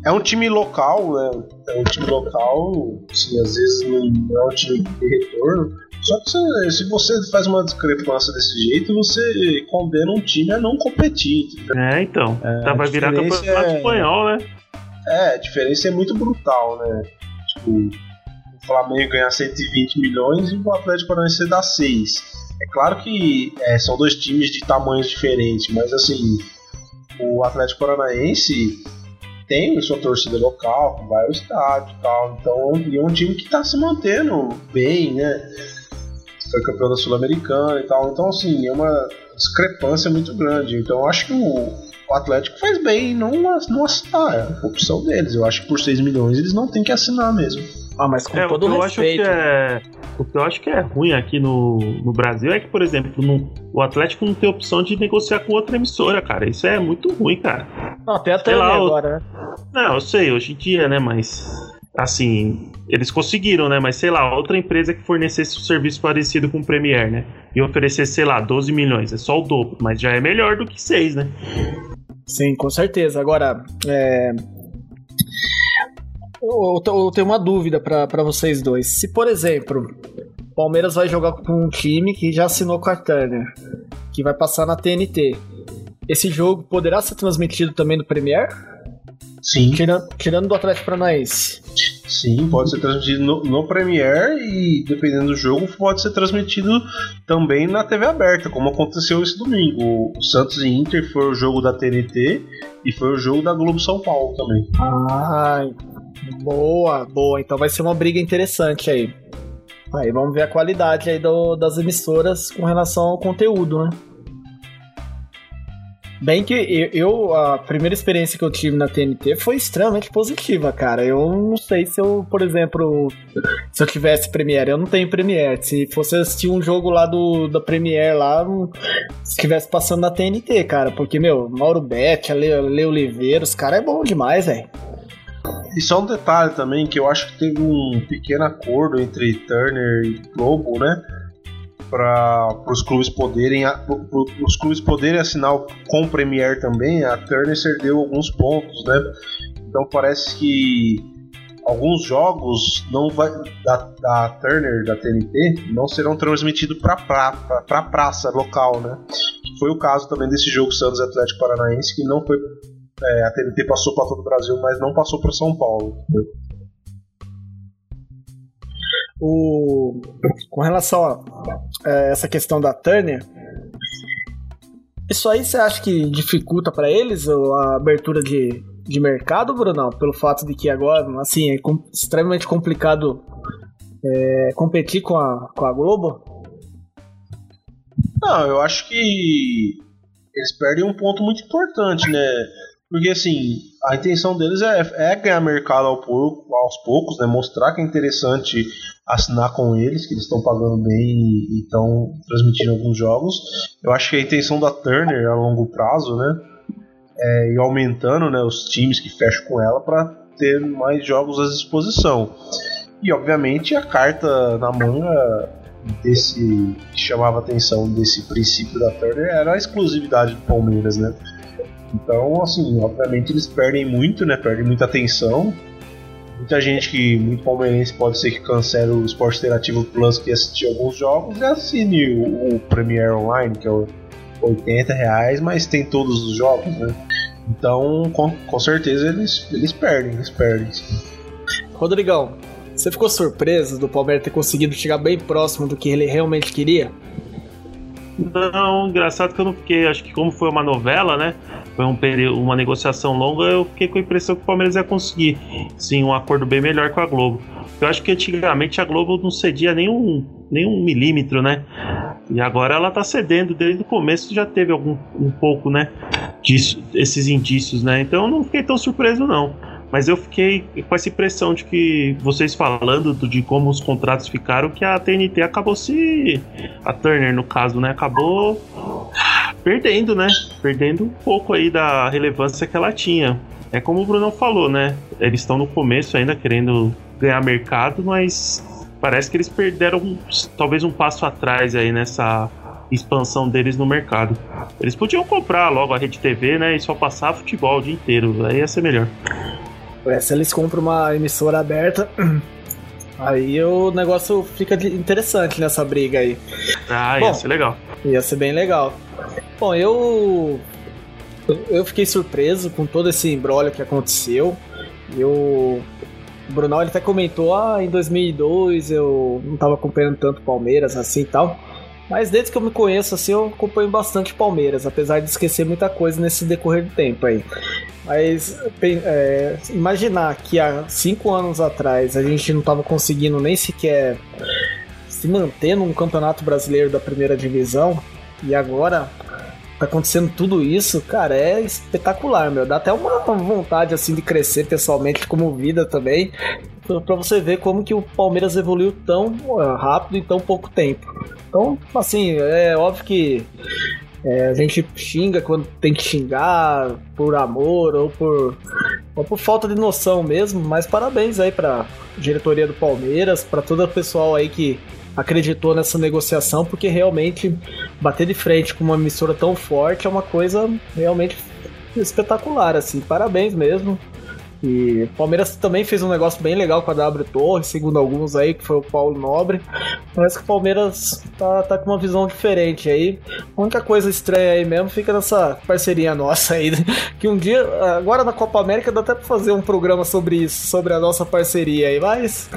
é um time local, né? É um time local, assim, às vezes não é um time de retorno. Só que você- se você faz uma discrepância desse jeito, você condena um time a não competir. entendeu? É, então. tá, a vai virar campeonato é- espanhol, né? É, a diferença é muito brutal, né? Tipo, o Flamengo ganhar 120 milhões e o Atlético Paranaense dar 6. É claro que é, são dois times de tamanhos diferentes, mas assim, o Atlético Paranaense tem sua torcida local, vai ao estádio e tal. Então, e é um time que tá se mantendo bem, né? Foi campeão da Sul-Americana e tal. Então, assim, é uma discrepância muito grande. Então eu acho que o, o Atlético faz bem em não, não assinar. É a opção deles. Eu acho que por 6 milhões eles não têm que assinar mesmo. Ah, mas com É, o todo que eu respeito. acho que é. O que eu acho que é ruim aqui no, no Brasil é que, por exemplo, no- o Atlético não tem opção de negociar com outra emissora, cara. Isso é muito ruim, cara. Não, tem a lá, o- agora, né? Não, eu sei, hoje em dia, né? Mas. Assim, eles conseguiram, né? Mas sei lá, outra empresa que fornecesse um serviço parecido com o Premier, né? E oferecesse, sei lá, 12 milhões. É só o dobro, mas já é melhor do que 6, né? Sim, com certeza. Agora, é... eu, eu- eu tenho uma dúvida pra vocês dois. Se, por exemplo, o Palmeiras vai jogar com um time que já assinou com a Turner, que vai passar na TNT, esse jogo poderá ser transmitido também no Premier? Sim, Tirando, tirando do Atlético Paranaense. sim, pode ser transmitido no, no Premiere e, dependendo do jogo, pode ser transmitido também na TV aberta, como aconteceu esse domingo. O Santos e Inter foi o jogo da TNT e foi o jogo da Globo São Paulo também. Ai, boa, boa. Então vai ser uma briga interessante aí. Aí vamos ver a qualidade aí do- das emissoras com relação ao conteúdo, né? Bem que eu, a primeira experiência que eu tive na TNT foi extremamente positiva, cara. Eu não sei se eu, por exemplo, se eu tivesse Premiere, eu não tenho Premiere. Se fosse assistir um jogo lá do da Premiere lá, se estivesse passando na TNT, cara, porque meu, Mauro Betti, Ale, Ale Oliveira, os caras é bom demais, velho. E só um detalhe também, que eu acho que teve um pequeno acordo entre Turner e Globo, né? Para os clubes poderem os clubes poderem assinar com o Premier também, a Turner cedeu alguns pontos, né? Então parece que alguns jogos não vai da, da Turner da TNT não serão transmitidos para pra, pra, pra praça local, né? Foi o caso também desse jogo Santos Atlético Paranaense que não foi é, a TNT passou para todo o Brasil, mas não passou para São Paulo. entendeu? O, com relação a é, essa questão da Turner, isso aí você acha que dificulta pra eles a abertura de, de mercado, Brunão? Pelo fato de que agora, assim, é com- extremamente complicado é, competir com a, com a Globo? Não, eu acho que eles perdem um ponto muito importante, né? Porque assim, a intenção deles é, é ganhar mercado ao aos poucos, né? Mostrar que é interessante assinar com eles, que eles estão pagando bem e estão transmitindo alguns jogos. Eu acho que a intenção da Turner a longo prazo, né? É ir aumentando né, os times que fecham com ela para ter mais jogos à disposição. E obviamente a carta na manga desse que chamava a atenção desse princípio da Turner era a exclusividade do Palmeiras, né? Então, assim, obviamente eles perdem muito, né? Perdem muita atenção. Muita gente que, muito palmeirense, pode ser que cancele o Esporte Interativo Plus que assistir alguns jogos e assine o, o Online, que é o 80 reais, mas tem todos os jogos, né? Então, com, com certeza eles, eles perdem, eles perdem. Rodrigão, você ficou surpreso do Palmeiras ter conseguido chegar bem próximo do que ele realmente queria? Não, engraçado que eu não fiquei. Acho que como foi uma novela, né? Foi um período, uma negociação longa, eu fiquei com a impressão que o Palmeiras ia conseguir sim um acordo bem melhor com a Globo. Eu acho que antigamente a Globo não cedia nenhum, nenhum milímetro, né? E agora ela tá cedendo desde o começo, já teve algum um pouco, né? Disso, esses indícios, né? Então eu não fiquei tão surpreso, não. Mas eu fiquei com essa impressão de que vocês falando do- de como os contratos ficaram, que a TNT acabou se. A Turner, no caso, né? Acabou perdendo, né? Perdendo um pouco aí da relevância que ela tinha. É como o Brunão falou, né? Eles estão no começo ainda querendo ganhar mercado, mas parece que eles perderam talvez um passo atrás aí nessa expansão deles no mercado. Eles podiam comprar logo a Rede TV, né? E só passar futebol o dia inteiro. Aí ia ser melhor. Se eles compram uma emissora aberta, aí o negócio fica interessante nessa briga aí. Ah, Bom. ia ser legal. Ia ser bem legal. Bom, eu. Eu fiquei surpreso com todo esse embrólio que aconteceu. Eu. O Brunão ele até comentou: ah, em 2002 eu não tava acompanhando tanto Palmeiras assim e tal. Mas desde que eu me conheço, assim, eu acompanho bastante Palmeiras, apesar de esquecer muita coisa nesse decorrer do tempo aí. Mas é, imaginar que há cinco anos atrás a gente não tava conseguindo nem sequer se manter num campeonato brasileiro da primeira divisão e agora tá acontecendo tudo isso, cara, é espetacular, meu. Dá até uma vontade, assim, de crescer pessoalmente como vida também, para você ver como que o Palmeiras evoluiu tão rápido em tão pouco tempo. Então, assim, é óbvio que é, a gente xinga quando tem que xingar por amor ou por, ou por falta de noção mesmo, mas parabéns aí pra diretoria do Palmeiras, para todo o pessoal aí que acreditou nessa negociação, porque realmente bater de frente com uma emissora tão forte é uma coisa realmente espetacular, assim, parabéns mesmo. E o Palmeiras também fez um negócio bem legal com a W Torre, segundo alguns aí, que foi o Paulo Nobre. Parece que o Palmeiras tá, tá com uma visão diferente aí. A única coisa estranha aí mesmo fica nessa parceria nossa aí. Que um dia, agora na Copa América, dá até pra fazer um programa sobre isso, sobre a nossa parceria aí, mas.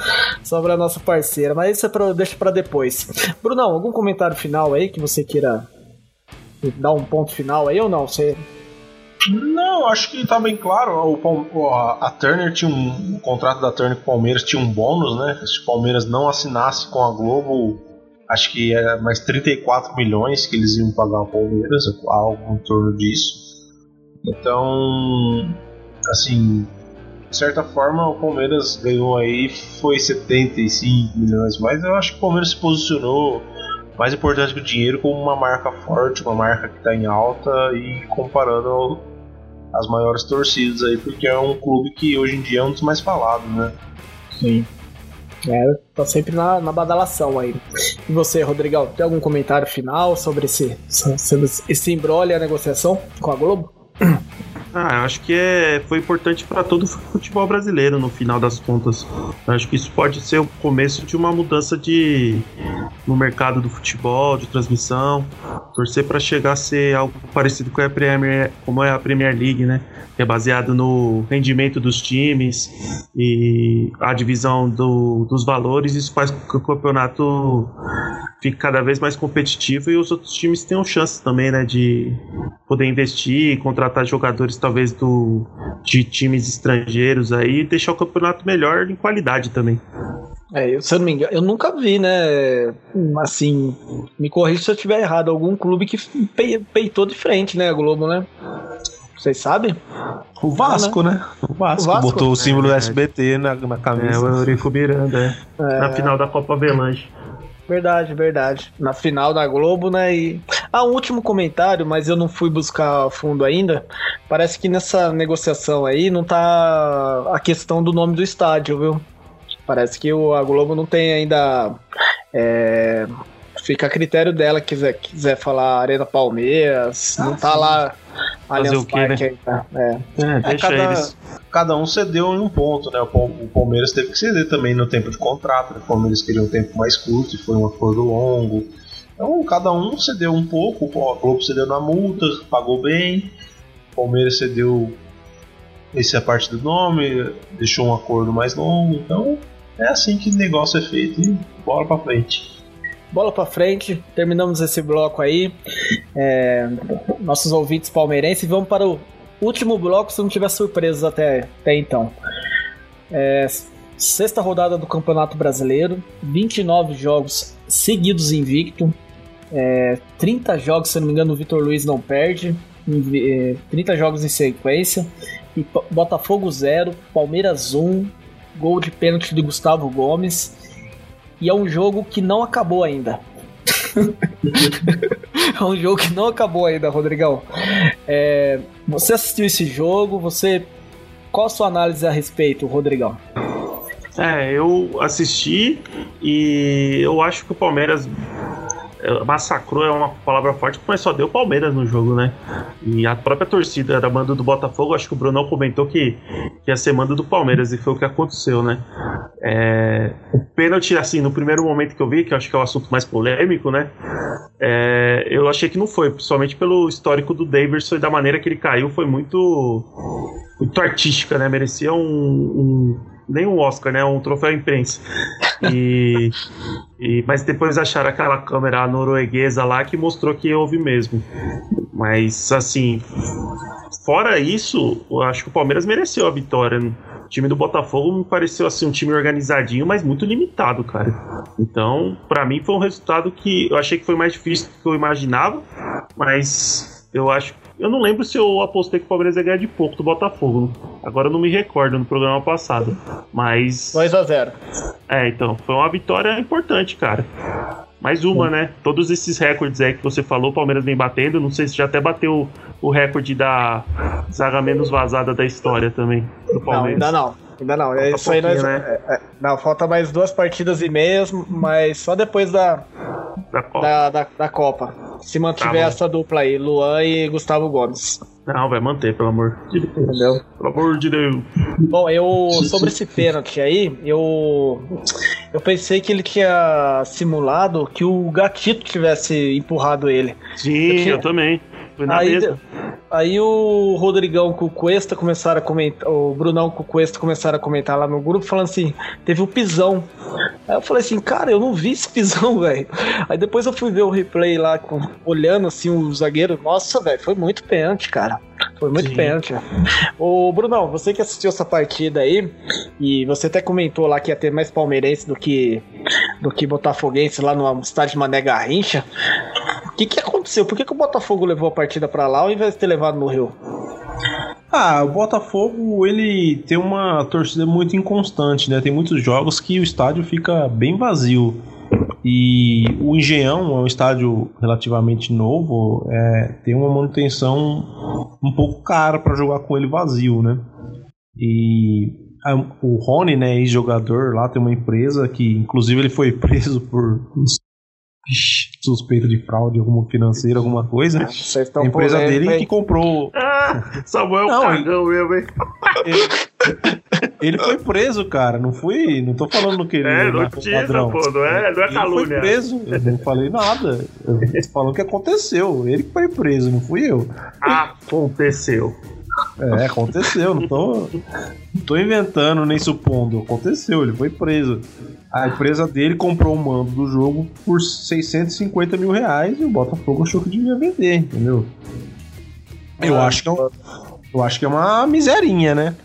Sobre a nossa parceira. Mas isso é pra, deixa pra depois. Brunão, algum comentário final aí que você queira dar um ponto final aí ou não? Você não, acho que tá bem claro. O, a, Turner tinha um. Contrato da Turner com o Palmeiras tinha um bônus, né? Se o Palmeiras não assinasse com a Globo, acho que era mais 34 milhões que eles iam pagar ao Palmeiras, algo em torno disso. Então, assim, de certa forma o Palmeiras ganhou aí, foi 75 milhões, mas eu acho que o Palmeiras se posicionou mais importante que o dinheiro como uma marca forte, uma marca que está em alta e comparando as maiores torcidas aí, porque é um clube que hoje em dia é um dos mais falados, né? Sim. É, tá sempre na, na badalação aí. E você, Rodrigão, tem algum comentário final sobre esse, sobre esse embrolho e a negociação com a Globo? Ah, acho que é, foi importante para todo o futebol brasileiro no final das contas. Acho que isso pode ser o começo de uma mudança de no mercado do futebol, de transmissão, torcer para chegar a ser algo parecido com a Premier, como é a Premier League, né? Que é baseado no rendimento dos times e a divisão do, dos valores. Isso faz com que o campeonato fique cada vez mais competitivo e os outros times tenham chance também, né? De poder investir, contratar jogadores talvez do de times estrangeiros aí e deixar o campeonato melhor em qualidade também. É, se eu não me engano, eu nunca vi, né? Assim, me corrija se eu estiver errado, algum clube que peitou de frente, né, a Globo, né? Vocês sabem? O Vasco, ah, né? né? O Vasco, o Vasco botou o símbolo é, SBT na, na camisa. É, o Eurico Miranda, é. é. Na final da Copa Avelange. Verdade, verdade. Na final da Globo, né? E. Ah, um último comentário, mas eu não fui buscar a fundo ainda. Parece que nessa negociação aí não tá a questão do nome do estádio, viu? Parece que o, a Globo não tem ainda. É, fica a critério dela, quiser, quiser falar Arena Palmeiras, ah, não tá sim. lá Fazer o quê, né? Aí, tá? é. É, deixa cada, eles. Cada um cedeu em um ponto, né? O Palmeiras teve que ceder também no tempo de contrato, né? o Palmeiras queria um tempo mais curto e foi um acordo longo. Então cada um cedeu um pouco, o Globo cedeu na multa, pagou bem, o Palmeiras cedeu essa é a parte do nome, deixou um acordo mais longo, então é assim que o negócio é feito e bola pra frente. Bola pra frente, terminamos esse bloco aí. É, nossos ouvintes palmeirenses, vamos para o último bloco, se não tiver surpresas até, até então. É, sexta rodada do Campeonato Brasileiro, 29 jogos seguidos invicto, é, 30 jogos, se não me engano, o Vitor Luiz não perde, 30 é, jogos em sequência, e Botafogo 0, Palmeiras 1, gol de pênalti de Gustavo Gomes. E é um jogo que não acabou ainda. é um jogo que não acabou ainda, Rodrigão. É, você assistiu esse jogo? Você qual a sua análise a respeito, Rodrigão? É, eu assisti e eu acho que o Palmeiras massacrou é uma palavra forte, mas só deu Palmeiras no jogo, né? E a própria torcida da banda do Botafogo, acho que o Brunão comentou que, que ia ser manda do Palmeiras, e foi o que aconteceu, né? É, o pênalti, assim, no primeiro momento que eu vi, que eu acho que é o assunto mais polêmico, né? É, eu achei que não foi, principalmente pelo histórico do Davidson e da maneira que ele caiu, foi muito, muito artística, né? Merecia um, um nem um Oscar, né? Um troféu imprensa. E, e, mas depois acharam aquela câmera norueguesa lá que mostrou que houve mesmo. Mas assim, fora isso, eu acho que o Palmeiras mereceu a vitória. O time do Botafogo me pareceu assim um time organizadinho, mas muito limitado, cara. Então, para mim foi um resultado que eu achei que foi mais difícil do que eu imaginava, mas eu acho. Eu não lembro se eu apostei que o Palmeiras ia ganhar de pouco do Botafogo. Agora eu não me recordo no programa passado. Mas. 2 a 0 É, então, foi uma vitória importante, cara. Mais uma, né? Todos esses recordes aí que você falou, o Palmeiras vem batendo. Não sei se já até bateu o recorde da zaga menos vazada da história também do Não, Palmeiras. ainda não. Ainda não. É isso aí nós, né? é, é, não, falta mais duas partidas e meias, mas só depois da, Da Copa. da, da, da Copa. Se mantiver Tá essa dupla aí, Luan e Gustavo Gomes. Não, vai manter, pelo amor de Deus. Entendeu? Pelo amor de Deus. Bom, eu sobre esse pênalti aí, eu eu pensei que ele tinha simulado que o Gatito tivesse empurrado ele. Sim, Porque- eu também. Foi na Aí, mesma. Aí o Rodrigão com o Cuesta começaram a comentar, o Brunão com o Cuesta começaram a comentar lá no grupo falando assim, teve o pisão. Aí eu falei assim, cara, eu não vi esse pisão, velho. Aí depois eu fui ver o replay lá, com- olhando assim o zagueiro, nossa, velho, foi muito pênalti, cara. Foi muito Sim. pênalti. Ô, Brunão, você que assistiu essa partida aí, e você até comentou lá que ia ter mais palmeirense do que do que botafoguense lá no estádio Mané Garrincha. O que, que aconteceu? Por que, que o Botafogo levou a partida pra lá ao invés de ter levado no Rio? Ah, o Botafogo, ele tem uma torcida muito inconstante, né? Tem muitos jogos que o estádio fica bem vazio. E o Engenhão é um estádio relativamente novo, é, tem uma manutenção um pouco cara para jogar com ele vazio, né? E a- o Rony, né, ex-jogador lá, tem uma empresa que, inclusive, ele foi preso por suspeito de fraude alguma financeira, alguma coisa. Vocês A empresa polêmico, dele hein? que comprou Ah, Samuel Não, cagão mesmo, hein? Ele foi preso, cara. Não fui. Não tô falando que ele É, o notícia, ladrão. pô, não é, não é Ele foi calúnia. preso. Eu não falei nada. Eu tô falando que aconteceu. Ele que foi preso, não fui eu. Aconteceu. É, aconteceu. Não tô, não tô inventando nem supondo. Aconteceu, ele foi preso. A empresa dele comprou o mando do jogo por 650 mil reais e o Botafogo achou que devia vender, entendeu? Eu Ah. acho que é, um- eu acho que é uma miserinha, né?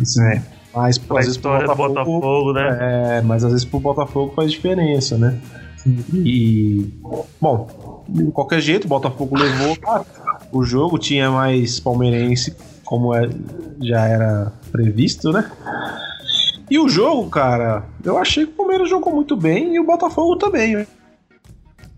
Isso é. Mas A às vezes pro do Botafogo, né? é, mas às vezes pro Botafogo faz diferença, né? E. Bom, de qualquer jeito, o Botafogo levou o jogo, tinha mais palmeirense, como é- já era previsto, né? E o jogo, cara, eu achei que o Palmeiras jogou muito bem e o Botafogo também.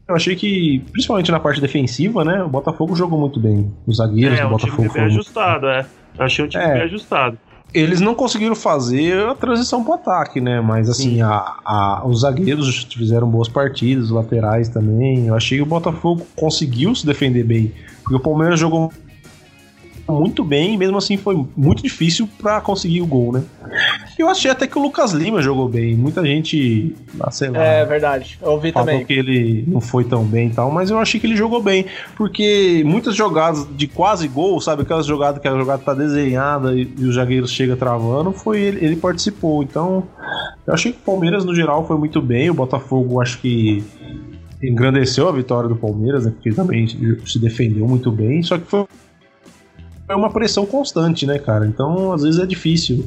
Eu achei que, principalmente na parte defensiva, né? O Botafogo jogou muito bem. Os zagueiros É, do um time Botafogo bem foram muito ajustado, é. Eu achei um time É. bem ajustado. eles não conseguiram fazer a transição pro ataque, né? Mas assim, a, a- os zagueiros fizeram boas partidas, os laterais também. Eu achei que o Botafogo conseguiu se defender bem. Porque o Palmeiras jogou muito bem e mesmo assim foi muito difícil pra conseguir o gol, né? Eu achei até que o Lucas Lima jogou bem. Muita gente, ah, sei lá, É verdade, eu ouvi falou também. que ele não foi tão bem e tal, mas eu achei que ele jogou bem, porque muitas jogadas de quase gol, sabe, aquelas jogadas que a jogada tá desenhada e, e o zagueiro chega travando, foi ele, ele participou. Então, eu achei que o Palmeiras no geral foi muito bem, o Botafogo acho que engrandeceu a vitória do Palmeiras, né, porque também se defendeu muito bem, só que foi é uma pressão constante, né, cara? Então, às vezes é difícil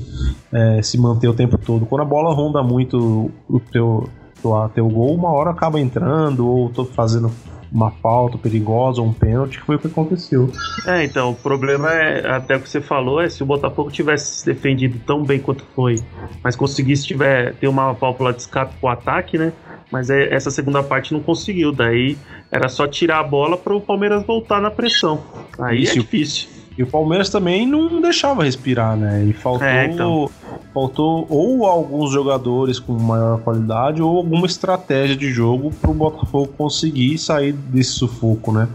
é, se manter o tempo todo. Quando a bola ronda muito o teu, teu, teu gol, uma hora acaba entrando, ou tô fazendo uma falta perigosa ou um pênalti, que foi o que aconteceu. É, então, o problema é, até o que você falou, é se o Botafogo tivesse se defendido tão bem quanto foi, mas conseguisse tiver, ter uma válvula de escape pro ataque, né? Mas é- essa segunda parte não conseguiu. Daí era só tirar a bola para o Palmeiras voltar na pressão. Aí Isso. é difícil. E o Palmeiras também não deixava respirar, né? E faltou, É, então. faltou ou alguns jogadores com maior qualidade ou alguma estratégia de jogo pro Botafogo conseguir sair desse sufoco, né?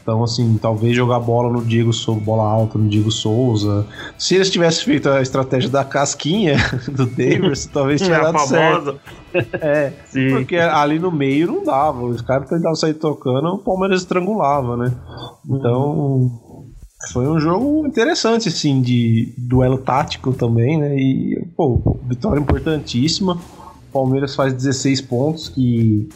Então, assim, talvez jogar bola no Diego Souza, bola alta no Diego Souza. Se eles tivessem feito a estratégia da casquinha do Davis, talvez É tinha a dado certo. É, Sim. porque ali no meio não dava. Os caras tentavam sair tocando, o Palmeiras estrangulava, né? Então, foi um jogo interessante, assim, de duelo tático também, né? E, pô, vitória importantíssima. O Palmeiras faz 16 pontos, que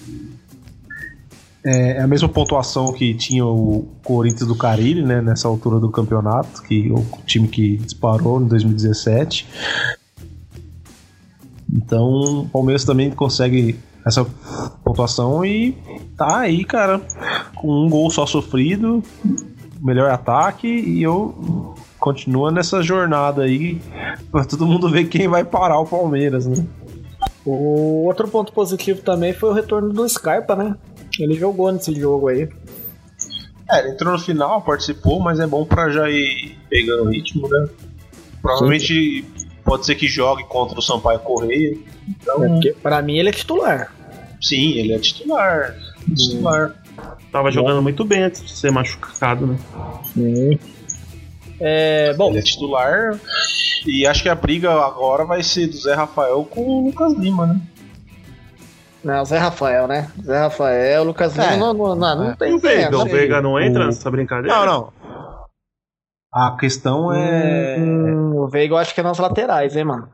é a mesma pontuação que tinha o Corinthians do Carilli, né? Nessa altura do campeonato, que o time que disparou em 2017. Então, o Palmeiras também consegue essa pontuação e tá aí, cara, com um gol só sofrido, melhor ataque, e eu continua nessa jornada aí pra todo mundo ver quem vai parar o Palmeiras, né? O outro ponto positivo também foi o retorno do Scarpa, né? Ele jogou nesse jogo aí. É, ele entrou no final, participou, mas é bom pra já ir pegando o ritmo, né? Provavelmente pode ser que jogue contra o Sampaio Correia. Então, É porque, pra mim ele é titular. sim, ele é titular. Titular. Tava jogando muito bem antes de ser machucado, né? É, bom, Ele é titular. E acho que a briga agora vai ser do Zé Rafael com o Lucas Lima, né? não, Zé Rafael, né? Zé Rafael, Lucas Lima, É. não, não, não, não É. tem E o Veiga? O. Veiga não entra O- nessa brincadeira? Não, não. A questão é. Hum, o Veiga eu acho que é nas laterais, hein, mano?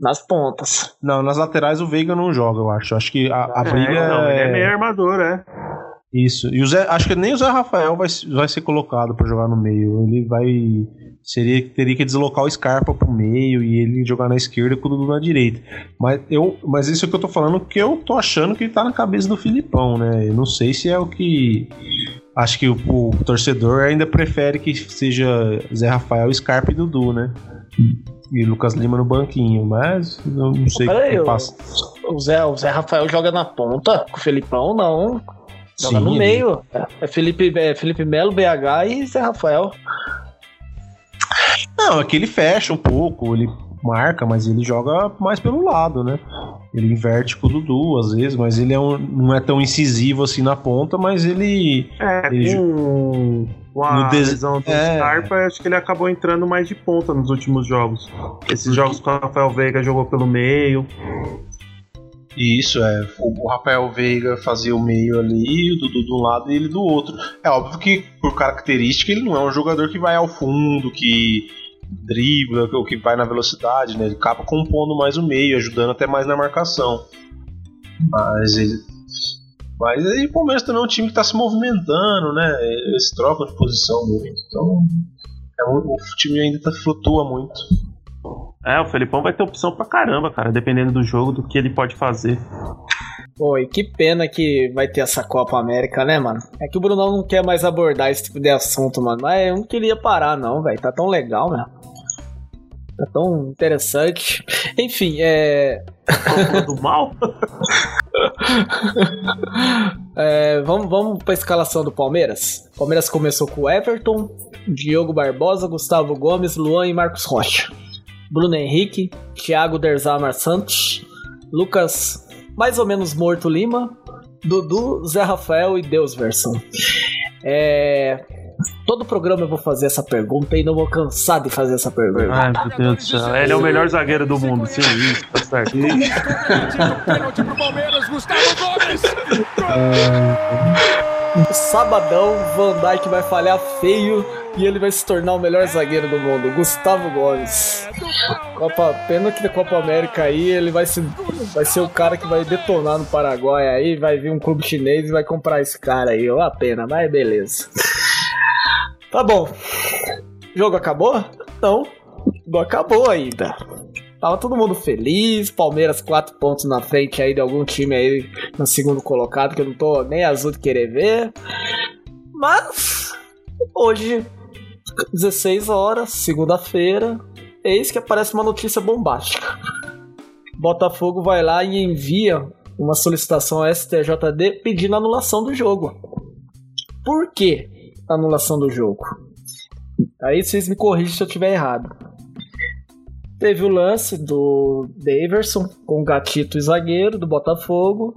Nas pontas. Não, nas laterais o Veiga não joga, eu acho. Acho que a, a É, briga então, ele é é. meio armador, é. Isso. E o Zé, acho que nem o Zé Rafael vai, vai ser colocado pra jogar no meio. Ele vai. Seria, teria que deslocar o Scarpa pro meio e ele jogar na esquerda com o Dudu na direita. Mas, eu, mas isso é o que eu tô falando, que eu tô achando que tá na cabeça do Filipão, né? Eu não sei se é o que. Acho que o, o torcedor ainda prefere que seja Zé Rafael, Scarpa e Dudu, né? E Lucas Lima no banquinho, mas eu não sei o que eu- passa. O Zé, o Zé Rafael joga na ponta, com o Felipão não. Joga Sim, no ele- meio. É Felipe, é Felipe Melo, BH e Zé Rafael. Não, é que ele fecha um pouco, ele marca, mas ele joga mais pelo lado, né? Ele inverte com o Dudu às vezes, mas ele é um- não é tão incisivo assim na ponta, mas ele. É, Ele com, com a no des- lesão do é. Scarpa, acho que ele acabou entrando mais de ponta nos últimos jogos. Esses jogos que o Rafael Veiga jogou pelo meio. Isso, é. O Rafael Veiga fazia o meio ali, o Dudu de um lado e ele do outro. É óbvio que, por característica, ele não é um jogador que vai ao fundo, que dribla, ou que vai na velocidade, né? Ele acaba compondo mais o meio, ajudando até mais na marcação. Mas ele. Mas aí o Palmeiras também é um time que tá se movimentando, né? Eles trocam de posição muito. Então. é muito- o time ainda tá, flutua muito. É, o Felipão vai ter opção pra caramba, cara, dependendo do jogo, do que ele pode fazer. Pô, e que pena que vai ter essa Copa América, né, mano? É que o Brunão não quer mais abordar esse tipo de assunto, mano. Mas eu não queria parar, não, velho. Tá tão legal, né? Tá tão interessante. Enfim, é. Do mal? É, vamos, vamos pra escalação do Palmeiras. O Palmeiras começou com o Everton, Diogo Barbosa, Gustavo Gomes, Luan e Marcos Rocha. Bruno Henrique, Thiago Derzamar Santos, Lucas mais ou menos Morto Lima, Dudu, Zé Rafael e Deus Versão. É, todo programa eu vou fazer essa pergunta e não vou cansar de fazer essa pergunta. Ai, meu Deus do céu. Ele é o melhor zagueiro do mundo, sim, isso, tá certo. Pênalti pro Palmeiras, Gustavo Gomes. Sabadão, Van Dijk vai falhar feio e ele vai se tornar o melhor zagueiro do mundo, Gustavo Gomes. Copa, pena que na Copa América aí ele vai ser, vai ser o cara que vai detonar no Paraguai aí, vai vir um clube chinês e vai comprar esse cara aí, ó, a pena, mas beleza. Tá bom. Jogo acabou? Não, não acabou ainda. Tava todo mundo feliz, Palmeiras quatro pontos na frente aí de algum time aí no segundo colocado, que eu não tô nem azul de querer ver. Mas hoje, 16 horas, segunda-feira, eis que aparece uma notícia bombástica. Botafogo vai lá e envia uma solicitação ao STJD pedindo anulação do jogo. Por que anulação do jogo? Aí vocês me corrigem se eu estiver errado. Teve o lance do Daverson com o gatito e zagueiro do Botafogo.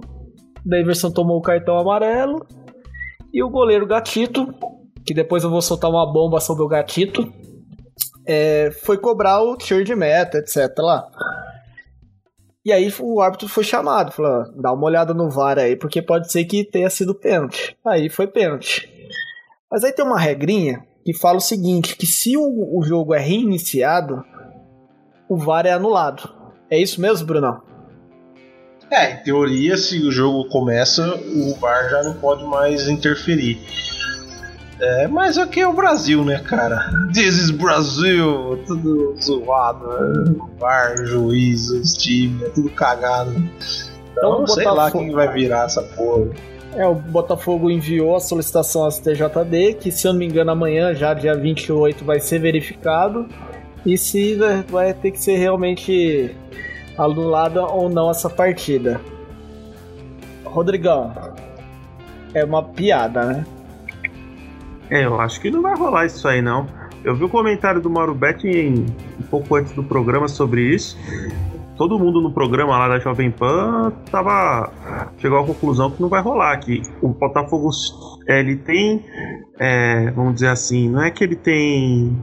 Daverson tomou o cartão amarelo. E o goleiro Gatito, que depois eu vou soltar uma bomba sobre o Gatito, é, foi cobrar o tiro de meta, etc. lá. E aí o árbitro foi chamado, falou: "Ó, dá uma olhada no VAR aí, porque pode ser que tenha sido pênalti. Aí foi pênalti. Mas aí tem uma regrinha que fala o seguinte: que se o, o jogo é reiniciado, o VAR é anulado. É isso mesmo, Brunão? É, em teoria, se o jogo começa, o VAR já não pode mais interferir. É, mas aqui é o Brasil, né, cara? This is Brasil! Tudo zoado. né? VAR, juiz, os times, é tudo cagado. Então, Então, sei lá quem vai virar essa porra. É, o Botafogo enviou a solicitação ao STJD, que se eu não me engano amanhã, já dia 28, vai ser verificado. E se vai- ter que ser realmente anulada ou não essa partida. Rodrigão, é uma piada, né? É, eu acho que não vai rolar isso aí, não. Eu vi o comentário do Mauro em- um pouco antes do programa sobre isso. Todo mundo no programa lá da Jovem Pan tava chegou à conclusão que não vai rolar, que o Botafogo ele tem, é, vamos dizer assim, não é que ele tem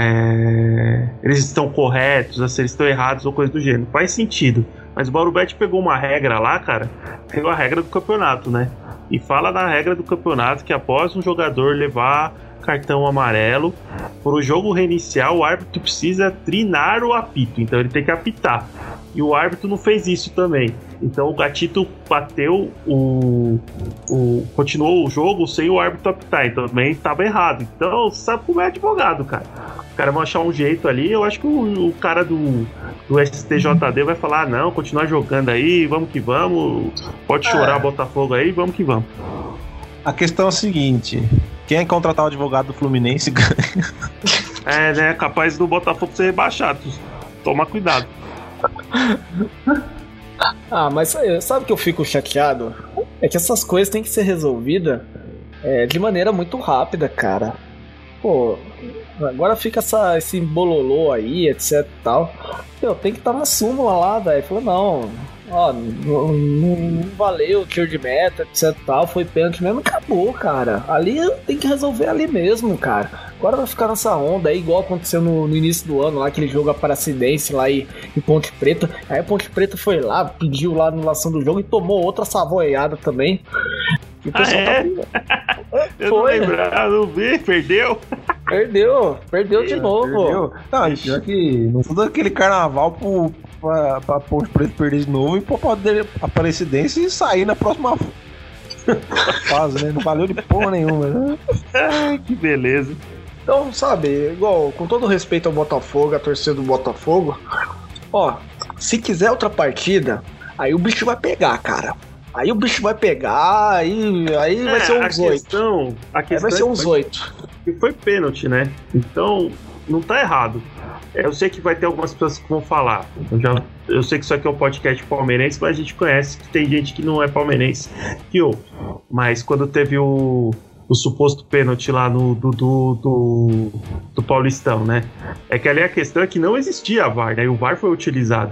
é, eles estão corretos, assim, eles estão errados ou coisa do gênero. Faz sentido. Mas o Mauro Betti pegou uma regra lá, cara, pegou a regra do campeonato, né? E fala na regra do campeonato que após um jogador levar cartão amarelo, para o jogo reiniciar, o árbitro precisa trinar o apito, então ele tem que apitar. E o árbitro não fez isso também. Então o Gatito bateu o, o. continuou o jogo sem o árbitro apitar. Então também estava errado. Então, sabe como é advogado, cara. Os caras vão achar um jeito ali. Eu acho que o, o cara do, do STJD vai falar: ah, não, continuar jogando aí, vamos que vamos. Pode chorar Botafogo aí, vamos que vamos. A questão é a seguinte: quem é contratar o advogado do Fluminense ganha. É, né? Capaz do Botafogo ser rebaixado. Toma cuidado. Ah, mas eh, sabe que eu fico chateado? É que essas coisas têm que ser resolvidas eh, de maneira muito rápida, cara. Pô, agora fica essa, esse bololô aí, etc tal. Meu, tem que estar na súmula lá, velho. Falou, não, ó, não, não- não valeu o tiro de meta, etc tal. Foi pênalti mesmo, acabou, cara. Ali tem que resolver ali mesmo, cara. Agora vai ficar nessa onda aí, igual aconteceu no, no início do ano, lá aquele jogo Aparecidense lá em, em Ponte Preta. Aí a Ponte Preta foi lá, pediu lá a anulação do jogo e tomou outra savoiada também. E o Ah, pessoal é? tá Eu não Foi. lembrava, não vi, perdeu. Perdeu, perdeu de novo. Perdeu. Não, e pior que não tudo aquele carnaval pro, pra, pra Ponte Preta perder de novo e pra poder Aparecidense e sair na próxima fase, né? Não valeu de porra nenhuma, né? Ai, que beleza. Então, sabe, igual, com todo respeito ao Botafogo, a torcida do Botafogo, ó, se quiser outra partida, aí o bicho vai pegar, cara. Aí o bicho vai pegar, aí, aí vai É, ser a uns oito. a questão vai ser é uns oito. que foi pênalti, né? Então, não tá errado. É, Eu sei que vai ter algumas pessoas que vão falar. Eu, já, eu sei que isso aqui é um podcast palmeirense, mas a gente conhece que tem gente que não é palmeirense que ouve. Mas quando teve o, o suposto pênalti lá no, do, do, do, do Paulistão, né? É que ali a questão é que não existia a VAR, né? E o VAR foi utilizado.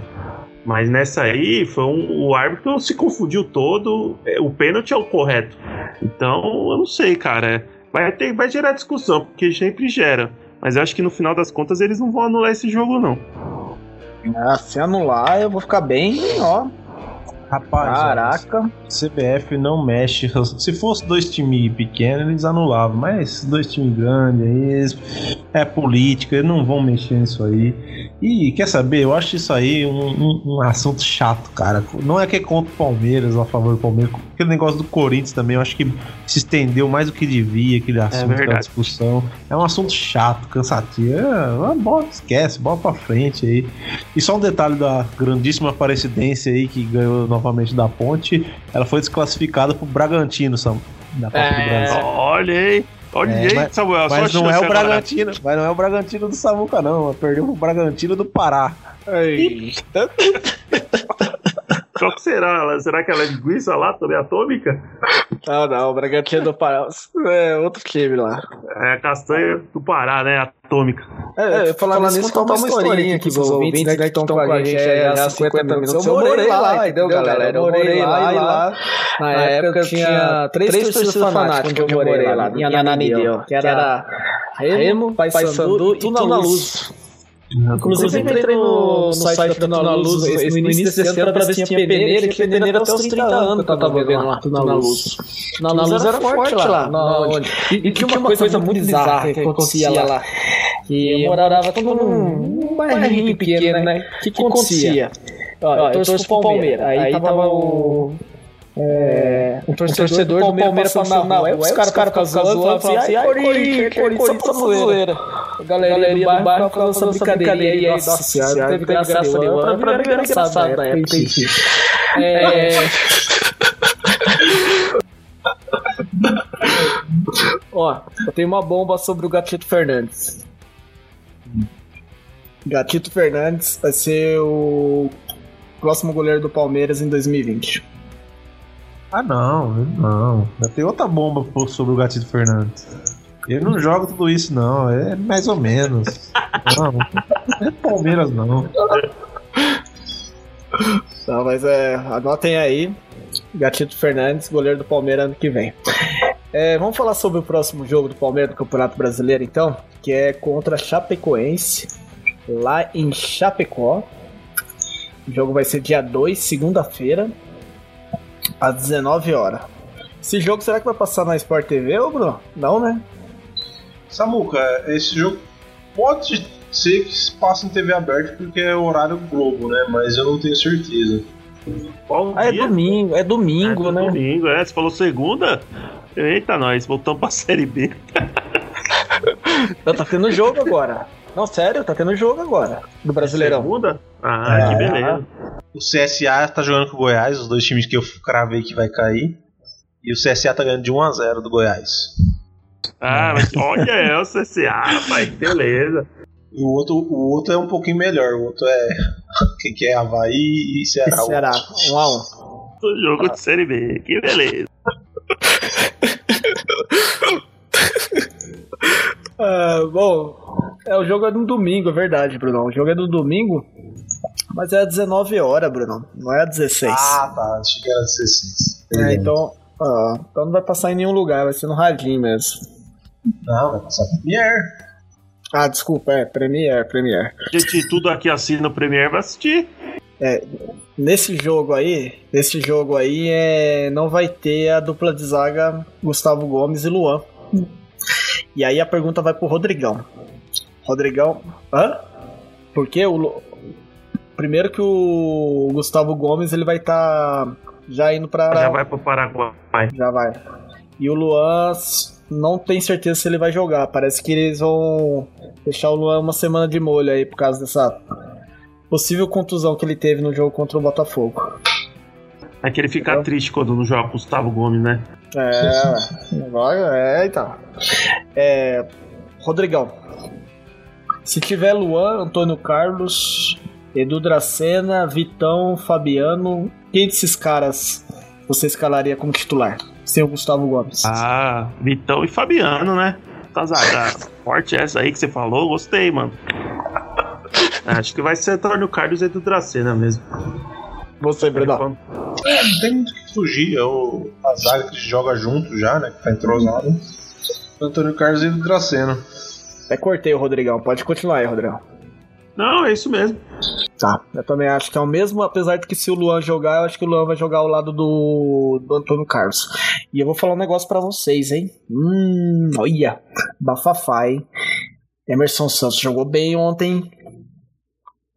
Mas nessa aí, foi um, o árbitro se confundiu todo. é, O pênalti é o correto. Então, eu não sei, cara. Vai, ter, vai gerar discussão, porque sempre gera. Mas eu acho que no final das contas eles não vão anular esse jogo, não. Ah, se anular, eu vou ficar bem, ó. Rapaz, Caraca. CBF não mexe. Se fosse dois times pequenos, eles anulavam. Mas dois times grandes aí, eles- é política, eles não vão mexer nisso aí. E quer saber? Eu acho isso aí um, um- um assunto chato, cara. Não é que é contra o Palmeiras a favor do Palmeiras. Aquele negócio do Corinthians também, eu acho que se estendeu mais do que devia, aquele assunto, aquela verdade. discussão. É um assunto chato, cansativo. É, bola, esquece, bola pra frente aí. E só um detalhe da grandíssima Aparecidense aí que ganhou novamente da Ponte, ela foi desclassificada pro Bragantino, Sam, da Copa do É. Brasil. Olha aí. Olha É, aí, mas- Samuel. Mas não é o agora. Bragantino, mas não é o Bragantino do Samuca não, perdeu pro Bragantino do Pará. Qual que será? Ela- Será que ela é linguiça lá, também atômica? Não, não, o Bragantino do Pará é outro time lá. É a castanha do Pará, né? Atômica. É, falar nisso, contar uma historinha aqui pros ouvintes, né, que estão com a gente há 50 minutos. Eu morei lá, entendeu, galera? Eu morei lá e lá. Na época tinha três torcidas fanáticas onde eu morei lá, em Ananideu, que era Remo, Paysandu e Tuna Luz. Inclusive, eu entrei no, no site da Tuna Luz no início desse ano pra ver se tinha peneira, e tinha peneira até os 30 anos que eu tava vendo lá, Tuna Luz. Tuna Luz era forte lá, na onde? E tinha uma coisa muito bizarra que acontecia lá. Que eu morava todo num bairrinho pequeno, né? O que, que acontecia? Ó, eu torço pro Palmeiras. Aí tava o. É, um torcedor, do Palmeiras passando na rua. Aí os caras ficavam zoando, falavam assim, ai, Corinthians, Corinthians, só zoeira. A galera do bairro ficava fazendo essa brincadeirinha aí, nossa senhora, teve graça nenhuma. Pra mim era engraçado na época, enfim. É... Ó, eu tenho uma bomba sobre o Gatito Fernandes. Gatito Fernandes vai ser o próximo goleiro do Palmeiras em 2020. Ah, não, não. Já tem outra bomba sobre o Gatito Fernandes. Ele não joga tudo isso, não. É mais ou menos. Não, não é Palmeiras, não. Não, mas é, anotem aí. Gatito Fernandes, goleiro do Palmeiras ano que vem. É, vamos falar sobre o próximo jogo do Palmeiras do Campeonato Brasileiro, então, que é contra a Chapecoense, lá em Chapecó. O jogo vai ser dia 2, segunda-feira, às 19 horas. Esse jogo será que vai passar na Sport TV, ô Bruno? Não, né? Samuca, esse jogo pode ser que se passe em TV aberta porque é horário Globo, né? Mas eu não tenho certeza. Qual Ah, é dia? domingo, é domingo, É, né? Domingo, é. Você falou segunda? Eita, nós, voltamos pra Série B. Não, tá tendo jogo agora. Não, sério, tá tendo jogo agora. Do Brasileirão. Segunda? Ah, É. que beleza. O CSA tá jogando com o Goiás, os dois times que eu cravei que vai cair. E o CSA tá ganhando de 1 a 0 do Goiás. Ah, mas olha, é o CCA, pai, beleza. E o outro, o outro é um pouquinho melhor. O outro é. Quem que é? Havaí e Ceará. Um a um. O jogo de Série B, que beleza. Ah, bom, é, o jogo é no domingo, é verdade, Bruno. O jogo é no domingo, mas é às 19 horas, Bruno. Não é às 16. Ah, tá. Achei que era 16. É, então, ah, então não vai passar em nenhum lugar, vai ser no radinho mesmo. Não, vai passar Premiere. Ah, desculpa, é Premiere, Premiere. Gente, tudo aqui assina o Premiere vai assistir. Nesse jogo aí, nesse jogo aí é, não vai ter a dupla de zaga Gustavo Gomes e Luan. E aí a pergunta vai pro Rodrigão. Rodrigão, hã? Porque o primeiro que o Gustavo Gomes ele vai estar já indo pra Já vai pro Paraguai. já vai. E o Luan não tem certeza se ele vai jogar. Parece que eles vão deixar o Luan uma semana de molho aí por causa dessa possível contusão que ele teve no jogo contra o Botafogo. É que ele fica triste quando não joga Gustavo Gomes, né? É, agora é, então. É, Rodrigão. Se tiver Luan, Antônio Carlos, Edu Dracena, Vitão, Fabiano, quem desses caras você escalaria como titular? Sem o Gustavo Gomes. Ah, Vitão e Fabiano, né? Casada. Forte essa aí que você falou, gostei, mano. Acho que vai ser Antônio Carlos e do Dracena mesmo. Você, Bruno. É, não tem muito o que fugir. É o, a zaga que joga junto já, né? Que tá entrosado. Antônio Carlos e o Dracena. Até cortei o Rodrigão. Pode continuar aí, Rodrigão. Não, é isso mesmo. Tá. Eu também acho que é o mesmo, apesar de que se o Luan jogar, eu acho que o Luan vai jogar ao lado do, do Antônio Carlos. E eu vou falar um negócio pra vocês, hein? Hum, olha. Bafafá, hein? Emerson Santos jogou bem ontem.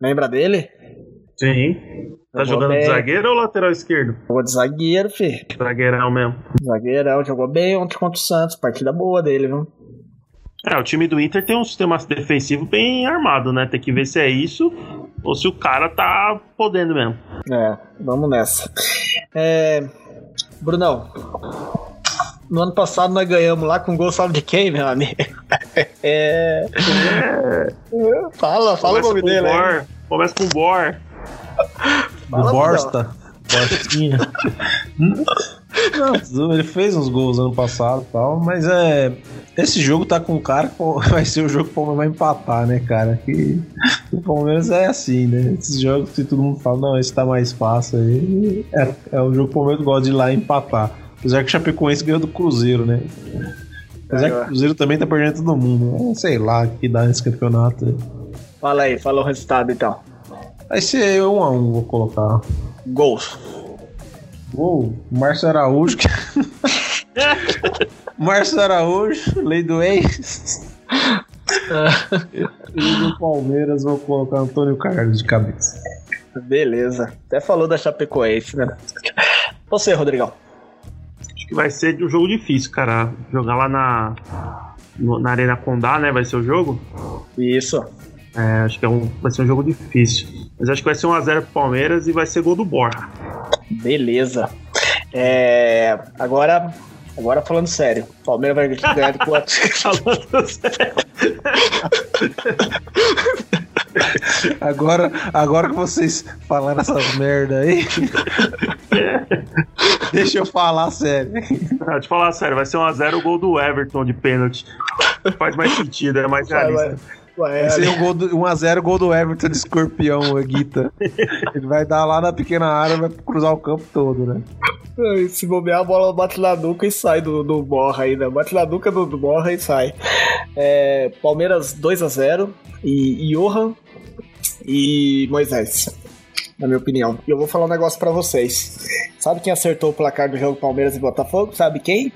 Lembra dele? Sim. Tá jogando de bem. zagueiro ou lateral esquerdo? Jogou de zagueiro, fi. Zagueirão mesmo. Zagueirão, jogou bem ontem contra o Santos. Partida boa dele, viu? É, o time do Inter tem um sistema defensivo bem armado, né? Tem que ver se é isso ou se o cara tá podendo mesmo. É, vamos nessa. É, Brunão, no ano passado nós ganhamos lá com gol sabe de quem, meu amigo? É. Fala, fala o Começa nome com dele. Bor. Começa com Bor. Fala, Brunão. Borsta. Borstinha. Não, ele fez uns gols ano passado e tal, mas é. Esse jogo tá com cara que vai ser o jogo que o Palmeiras vai empatar, né, cara? Que o Palmeiras é assim, né? Esses jogos que todo mundo fala, não, esse tá mais fácil aí. É, é o jogo que o Palmeiras gosta de ir lá e empatar. Apesar que o Chapecoense ganhou do Cruzeiro, né? Apesar que o Cruzeiro também tá perdendo todo mundo. né? Sei lá o que dá nesse campeonato. Fala aí, fala o resultado então. Vai ser um a um, vou colocar. Gols. Uou, Márcio Araújo. Márcio Araújo, lei do ex. e do Palmeiras vou colocar Antônio Carlos de cabeça. Beleza. Até falou da Chapecoense, né? Você, Rodrigão. Acho que vai ser um jogo difícil, cara. Jogar lá na, no- na Arena Condá, né? Vai ser o jogo. Isso. É, acho que é um, vai ser um jogo difícil. Mas acho que vai ser 1x0 pro Palmeiras e vai ser gol do Borja. Beleza. É, agora, Agora falando sério, o Palmeiras vai ganhar de quanto? Falando sério. Agora, agora que vocês falaram essas merda aí. Deixa eu falar sério. Ah, te falar sério, vai ser 1x0 o gol do Everton de pênalti. Faz mais sentido, é mais realista. vai. Vai ser um gol do- 1x0 gol do Everton de escorpião, o Guita. Ele vai dar lá na pequena área, vai cruzar o campo todo, né? Se bobear, a bola bate na nuca e sai do, do Borra ainda. Bate na nuca do, do Borra e sai. É, Palmeiras 2x0 e Johan e Moisés. Na minha opinião. E eu vou falar um negócio pra vocês. Sabe quem acertou o placar do jogo Palmeiras e Botafogo? Sabe quem?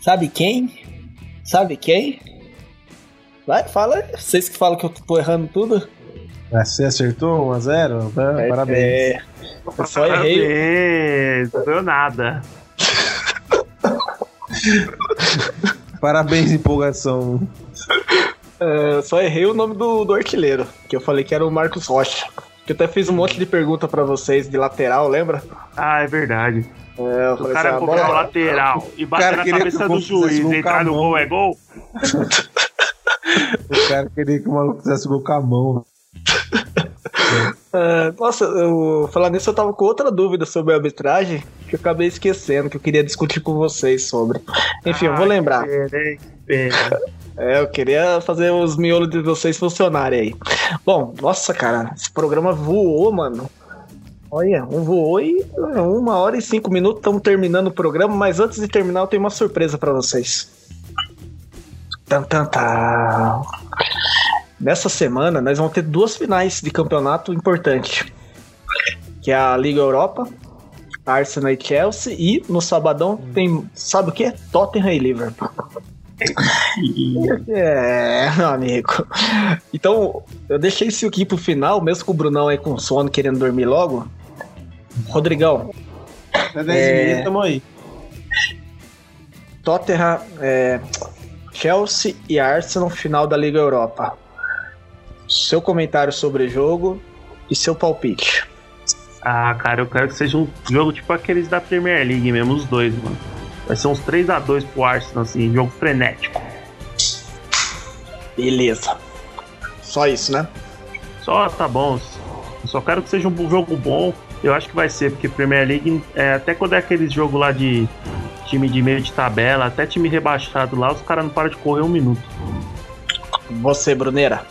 Sabe quem? Sabe quem? Vai, fala aí. Vocês que falam que eu tô errando tudo. Você acertou 1x0? Né? Parabéns. É, eu só errei. Parabéns, não deu nada. Parabéns, empolgação. É, eu só errei o nome do, do artilheiro, que eu falei que era o Marcos Rocha. Que eu até fiz um monte de pergunta pra vocês de lateral, lembra? Ah, é verdade. É, O cara assim, a cobrou bola- lateral e bater na cabeça o do juiz e entrar no gol é gol? O cara queria que o maluco fizesse gol com a mão. É, nossa, eu, falando nisso, eu tava com outra dúvida sobre a arbitragem que eu acabei esquecendo, que eu queria discutir com vocês sobre. Enfim, eu vou lembrar. que pena. É, eu queria fazer os miolos de vocês funcionarem aí. Bom, nossa, cara, esse programa voou, mano. Olha, um voou e uma hora e cinco minutos estamos terminando o programa, mas antes de terminar eu tenho uma surpresa pra vocês. Tan, tan, tan. Nessa semana nós vamos ter duas finais de campeonato importante, que é a Liga Europa, Arsenal e Chelsea, e no sabadão tem, sabe o que? Tottenham e Liverpool. É, meu amigo. Então, eu deixei isso aqui pro final, mesmo com o Brunão aí com sono, querendo dormir logo. Rodrigão, Até 10 É. minutos, tamo aí. Tottenham, é, Chelsea e Arsenal, final da Liga Europa. Seu comentário sobre o jogo e seu palpite. Ah, cara, eu quero que seja um jogo tipo aqueles da Premier League mesmo, os dois, mano. Vai ser uns 3x2 pro Arsenal, assim, jogo frenético. Beleza. Só isso, né? Só tá bom. Eu só quero que seja um jogo bom. Eu acho que vai ser, porque Premier League, é, até quando é aquele jogo lá de time de meio de tabela, até time rebaixado lá, os caras não param de correr um minuto. Você, Bruneira.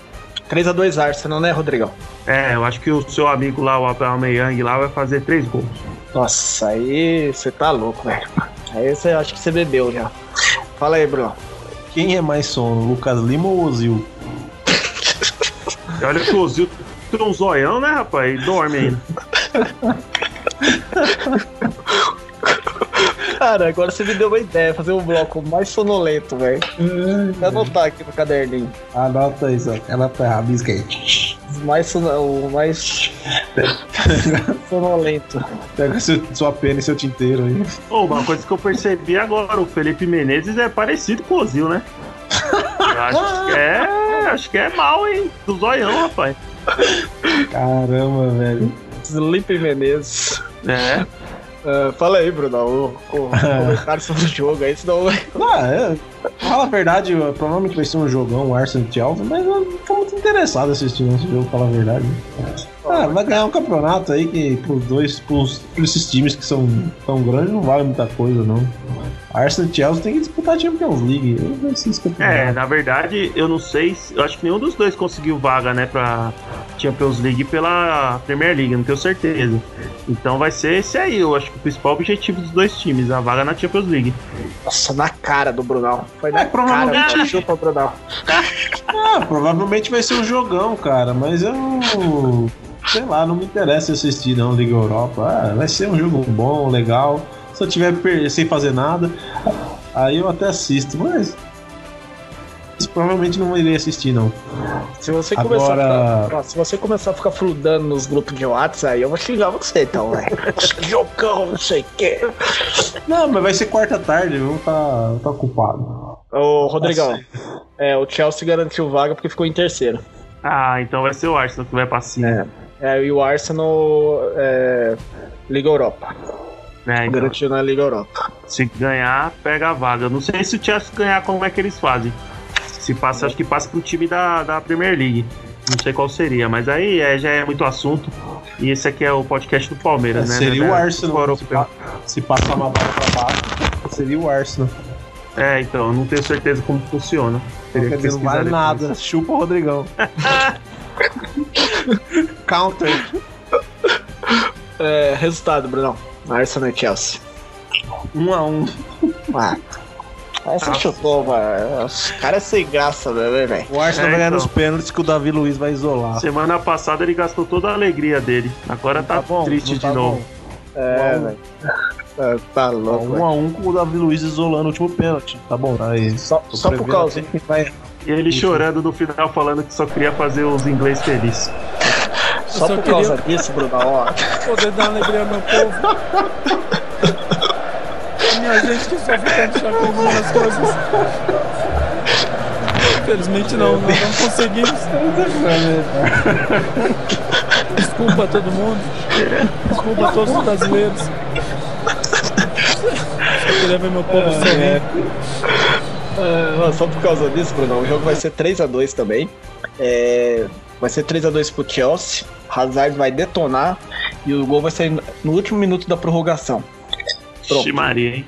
3x2 Arsenal, né, Rodrigão? É, eu acho que o seu amigo lá, o Aubameyang lá, vai fazer três gols. Nossa, aí você tá louco, velho. Aí você acho que você bebeu já. Fala aí, Bruno. Quem é mais sono, Lucas Lima ou Ozil? Olha que o Ozil tem um zoião, né, rapaz? E dorme ainda. Cara, agora você me deu uma ideia, fazer um bloco mais sonolento, velho. Vou anotar aqui no caderninho. Anota aí, só. Anota aí, rabisca aí. Mais sono... o mais sonolento. Pega seu, sua pena e seu tinteiro aí. Ô, uma coisa que eu percebi agora, o Felipe Menezes é parecido com o Ozil, né? Acho que é. Acho que é mal, hein? Do zoião, rapaz. Caramba, velho. Sleep Menezes. É. Ah, fala aí, Bruno, o, o comentário sobre o jogo aí, senão. Ah, é. Fala a verdade, provavelmente vai ser um jogão, o Arsenal Chelsea, mas eu não tô muito interessado em assistir esse jogo, fala a verdade. Ah, vai ganhar um campeonato aí que pros dois, pros, pra esses times que são tão grandes, não vale muita coisa, não. Arsenal e Chelsea tem que disputar a Champions League. Eu não sei se É, campeonato. na verdade, eu não sei. se- Eu acho que nenhum dos dois conseguiu vaga, né, pra Champions League pela Premier League, não tenho certeza. Então vai ser esse aí, eu acho que o principal objetivo dos dois times, a vaga na Champions League. Nossa, na cara do Brunão. Foi na É, provavelmente- cara. Chupa, Brunão. Ah, provavelmente vai ser um jogão, cara, mas eu. Sei lá, não me interessa assistir não Liga Europa. Ah, vai ser um jogo bom, legal. Se eu tiver sem fazer nada, aí eu até assisto, mas. Provavelmente não irei assistir, não. Se você Agora- começar a ficar, ó, se você começar a ficar fludando nos grupos de WhatsApp, aí eu vou xingar você então, velho. Jogão, não sei o quê. Não, mas vai ser quarta tarde, eu vou tá, tá ocupado. Ô, Rodrigão, é, o Chelsea garantiu vaga porque ficou em terceiro. Ah, então vai ser o Arsenal que vai pra cima. É, e o Arsenal é, Liga Europa. É, então, Garantindo a Liga Europa. se ganhar, pega a vaga. Não sei se o Chelsea ganhar, como é que eles fazem. Se passa, acho que passa pro time da, da Premier League. Não sei qual seria, mas aí é, já é muito assunto. E esse aqui é o podcast do Palmeiras, né? seria né? o né? Arsenal. Se, pa- se passar uma bola pra baixo, seria o Arsenal. É, então, eu não tenho certeza como funciona. Teria Quer que dizer, não vale depois. nada. Chupa o Rodrigão. Counter. É, resultado, Brunão. Arsenal e Chelsea. Um a um. Ah. Aí você chutou, mano. Os caras sem graça, né, velho? O Arsenal É, vai ganhar então. nos pênaltis que o Davi Luiz vai isolar. Semana passada ele gastou toda a alegria dele. Agora tá, bom, triste não de tá novo. bom. É, Um um. velho. É, Tá louco, Um a um com o Davi Luiz isolando o último pênalti. Tá bom, aí. Só, só por causa. vai- E ele chorando no final, falando que só queria fazer os inglês felizes. Só só por queria- causa disso, Bruno, ó. Poder dar alegria ao meu povo. A minha gente que sofre tanto já com as coisas. Infelizmente não, nós não conseguimos. Desculpa a todo mundo. Desculpa a todos os brasileiros. Só queria ver meu povo sorrir. É, só por causa disso, Bruno, o jogo vai ser 3x2 também. É, vai ser 3x2 pro Chelsea. Hazard vai detonar e o gol vai ser no último minuto da prorrogação. Pronto. Maria, hein?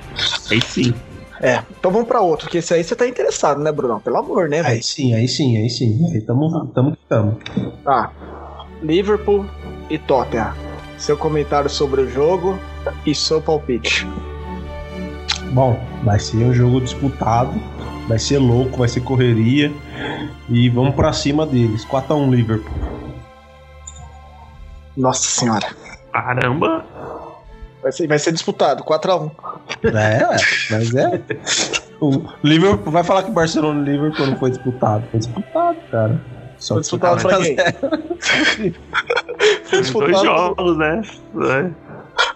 Aí sim. É, então vamos pra outro, que esse aí você tá interessado, né, Bruno? Pelo amor, né, velho? Aí sim, aí sim, aí sim. Aí tamo, tamo que tamo. Tá. Liverpool e Tottenham. Seu comentário sobre o jogo e seu palpite. Bom, vai ser um jogo disputado. Vai ser louco, vai ser correria. E vamos pra cima deles. 4x1 Liverpool. Nossa senhora. Caramba! Vai ser, vai ser disputado, 4x1. É, mas é. O Liverpool vai falar que Barcelona e Liverpool não foi disputado. Foi disputado, cara. Só Foi disputado pra quem? Foi Dois disputado, jogos, né? É.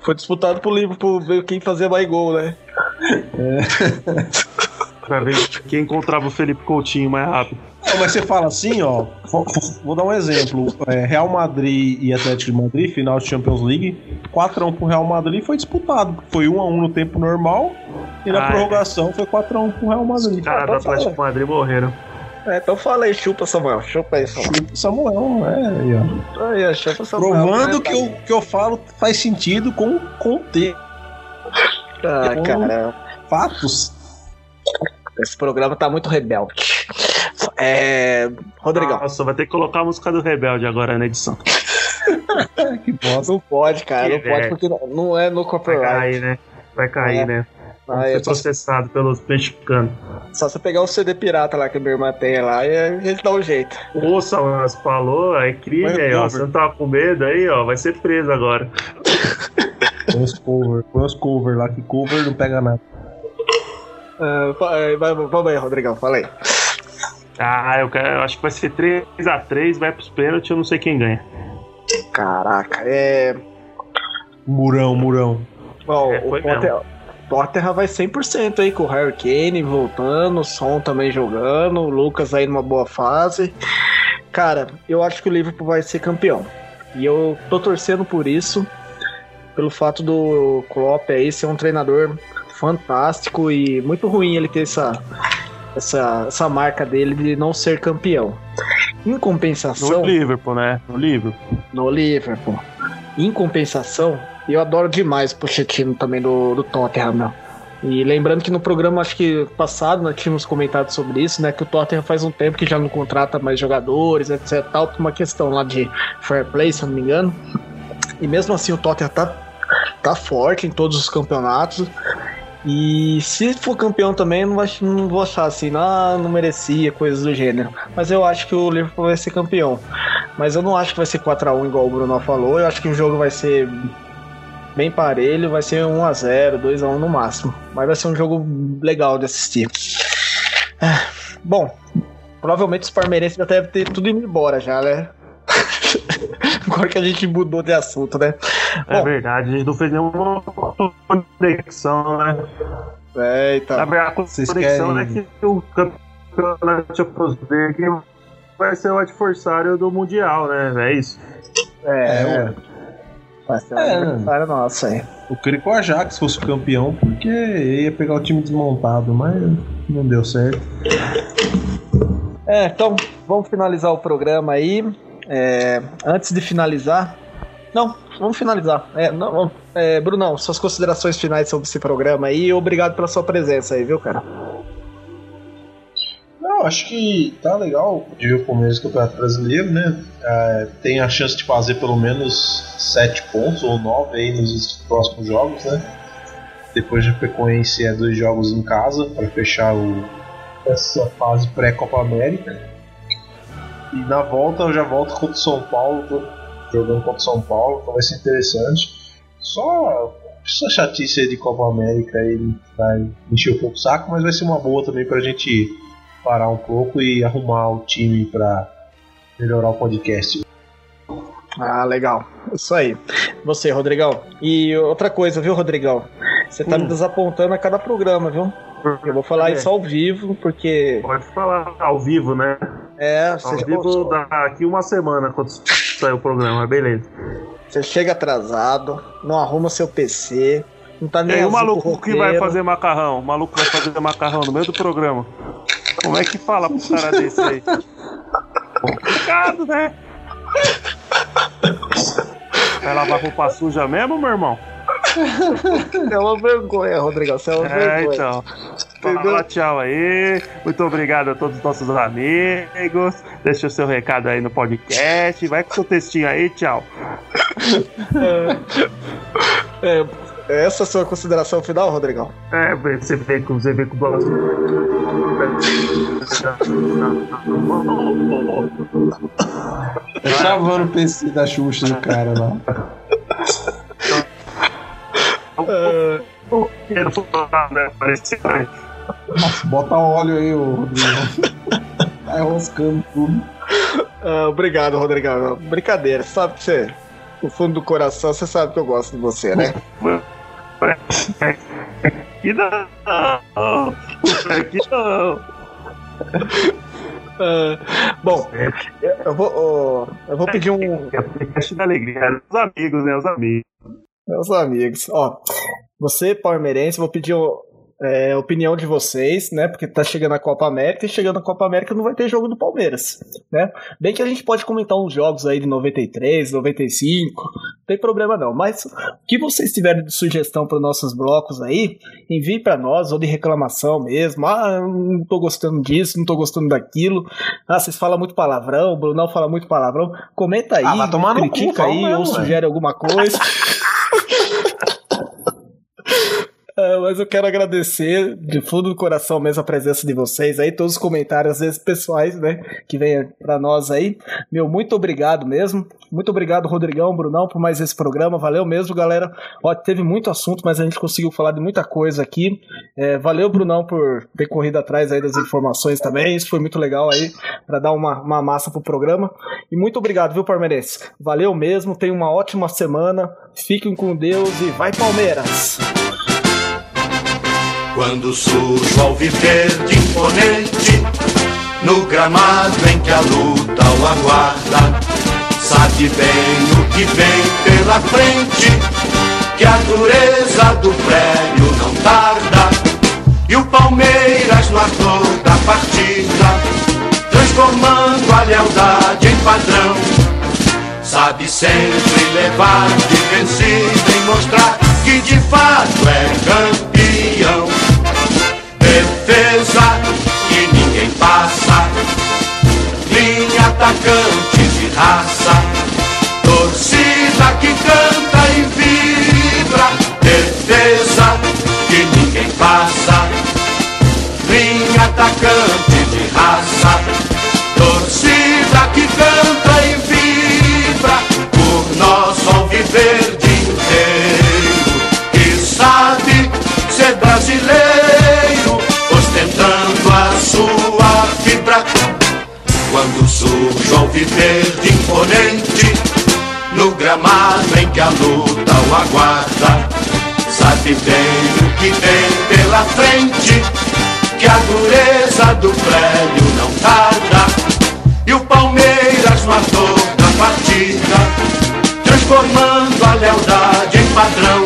foi disputado pro Liverpool ver quem fazia mais gol, né? Pra ver quem encontrava o Felipe Coutinho mais rápido. Não, mas você fala assim, ó. Vou, dar um exemplo. É, Real Madrid e Atlético de Madrid, final de Champions League, 4x1 pro Real Madrid foi disputado. Foi 1x1 no tempo normal e na Ah, é. prorrogação foi 4x1 pro Real Madrid. Os caras do Atlético de Madrid morreram. É, então fala aí, chupa, Samuel. Chupa aí, Samuel. Samuel, é, aí, ó. Aí, ó, chupa, Samuel. Provando né, que eu, que eu falo faz sentido com, com T. Ah, cara, Fatos. Esse programa tá muito rebelde. É. Rodrigão. Nossa, vai ter que colocar a música do Rebelde agora na edição. Que bosta. Não pode, cara, não Que pode, velho. porque não, não é no Vai copyright. cair, né? Vai cair, É. né? Vai Ah, é ser só, processado pelos mexicanos. só você pegar o CD pirata lá que a minha irmã tem lá e a gente dá um jeito. Samuel, você falou, é crime Põe aí, ó. Você não tava com medo aí, ó. Vai ser preso agora. Põe os cover, põe os cover lá, que cover não pega nada. Ah, fa- é, vai, vamos aí, Rodrigão, fala aí. Ah, eu, quero, eu acho que vai ser 3x3, vai pros pênaltis, eu não sei quem ganha. Caraca, é. Murão, murão. Bom, É, o Tottenham vai 100% aí, com o Harry Kane voltando, o Son também jogando, o Lucas aí numa boa fase. Cara, eu acho que o Liverpool vai ser campeão. E eu tô torcendo por isso, pelo fato do Klopp aí ser um treinador fantástico e muito ruim ele ter essa, essa, essa marca dele de não ser campeão. Em compensação, No Liverpool, né? No Liverpool. no Liverpool. Em compensação, eu adoro demais o Pochettino também do, do Tottenham, meu. E lembrando que no programa, acho que passado, nós tínhamos comentado sobre isso, né? Que o Tottenham faz um tempo que já não contrata mais jogadores, etc. Tal, por uma questão lá de fair play, se eu não me engano. E mesmo assim, o Tottenham tá, tá forte em todos os campeonatos. E se for campeão também, não, vou, não vou achar assim, ah, não merecia, coisas do gênero. Mas eu acho que o Liverpool vai ser campeão. Mas eu não acho que vai ser 4x1 igual o Bruno falou. Eu acho que o jogo vai ser bem parelho, vai ser 1x0, 2x1 no máximo. Mas vai ser um jogo legal de assistir. Ah, Bom, provavelmente os parmeirenses já devem ter tudo indo embora já, né? Agora que a gente mudou de assunto, né? É Bom. verdade, a gente não fez nenhuma conexão, né? É, então. Na verdade, a conexão querem- é que o campeonato Champions League vai ser o adversário do Mundial, né? É isso. É, É, vai ser um É. adversário nosso aí. Eu queria que o Ajax fosse o campeão, porque ia pegar o time desmontado, mas não deu certo. É, então vamos finalizar o programa aí. É, antes de finalizar. Não, vamos finalizar. É, não, é, Brunão, suas considerações finais sobre esse programa aí. Obrigado pela sua presença aí, viu, cara? Não, acho que tá legal de ver o Palmeiras Campeonato Brasileiro, né? É, tem a chance de fazer pelo menos 7 pontos ou 9 aí nos próximos jogos, né? Depois de frequência, é dois jogos em casa para fechar o, essa fase pré-Copa América. E na volta eu já volto contra o São Paulo, jogando contra o São Paulo, então vai ser interessante. Só essa chatice aí de Copa América aí vai encher um pouco o saco, mas vai ser uma boa também pra gente parar um pouco e arrumar o time pra melhorar o podcast. Ah, legal. Isso aí. Você, Rodrigão. E outra coisa, viu, Rodrigão? Você tá me desapontando a cada programa, viu? Eu vou falar isso ao vivo, porque. Pode falar ao vivo, né? É, Ao vivo daqui uma semana quando sair o programa, beleza. você chega atrasado, não arruma seu PC, não tá nem E aí o maluco que vai fazer macarrão? O maluco vai fazer macarrão no meio do programa. Como é que fala pro cara desse aí? Complicado, né? Vai lavar roupa suja mesmo, meu irmão? É uma vergonha, Rodrigão. Você é uma É, vergonha. então. Entendeu? Fala tchau aí. Muito obrigado a todos os nossos amigos. Deixa o seu recado aí no podcast. Vai com seu textinho aí, tchau. É, essa é a sua consideração final, Rodrigão? É, você vê com você vê com o balanço. Tá chavando o PC da Xuxa do cara lá. Quero falar, né? Parece que- Nossa, bota óleo aí, ô Rodrigo. Tá enroscando tudo. Ah, obrigado, Rodrigão. Brincadeira, você sabe que você, no fundo do coração, você sabe que eu gosto de você, né? Que não! Que não! Ah, bom, eu- vou, ó, eu vou pedir um. É podcast da alegria. Os amigos, né? Os amigos. Meus amigos, ó, você, palmeirense, vou pedir ó, é, opinião de vocês, né? Porque tá chegando a Copa América e chegando a Copa América não vai ter jogo do Palmeiras, né? Bem que a gente pode comentar uns jogos aí de 93, 95, não tem problema não. Mas o que vocês tiverem de sugestão para nossos blocos aí, envie para nós, ou de reclamação mesmo. Ah, não tô gostando disso, não tô gostando daquilo. Ah, vocês falam muito palavrão, o Brunão fala muito palavrão. Comenta aí, Ah, tomar cu, critica fala aí, mesmo, ou sugere alguma coisa. É, mas eu quero agradecer de fundo do coração mesmo a presença de vocês aí, todos os comentários, às vezes pessoais, né, que vem pra nós aí. Meu, muito obrigado mesmo. Muito obrigado, Rodrigão, Brunão, por mais esse programa. Valeu mesmo, galera. Ó, teve muito assunto, mas a gente conseguiu falar de muita coisa aqui. É, valeu, Brunão, por ter corrido atrás aí das informações também. Isso foi muito legal aí, pra dar uma, uma massa pro programa. E muito obrigado, viu, Palmeirense? Valeu mesmo, tenham uma ótima semana. Fiquem com Deus e vai, Palmeiras! Quando surge o alviverde imponente No gramado em que a luta o aguarda Sabe bem o que vem pela frente Que a dureza do prédio não tarda E o Palmeiras no ator da partida Transformando a lealdade em padrão Sabe sempre levar de vencido e mostrar que de fato é campeão. Defesa que ninguém passa, linha atacante de raça, torcida que canta e vibra. Defesa que ninguém passa, linha atacante o alviverde imponente no gramado em que a luta o aguarda. Sabe bem o que vem pela frente que a dureza do prédio não tarda. E o Palmeiras no ator da partida transformando a lealdade em padrão.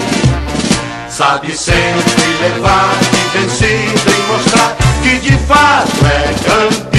Sempre levar de vencido e mostrar que de fato é campeão.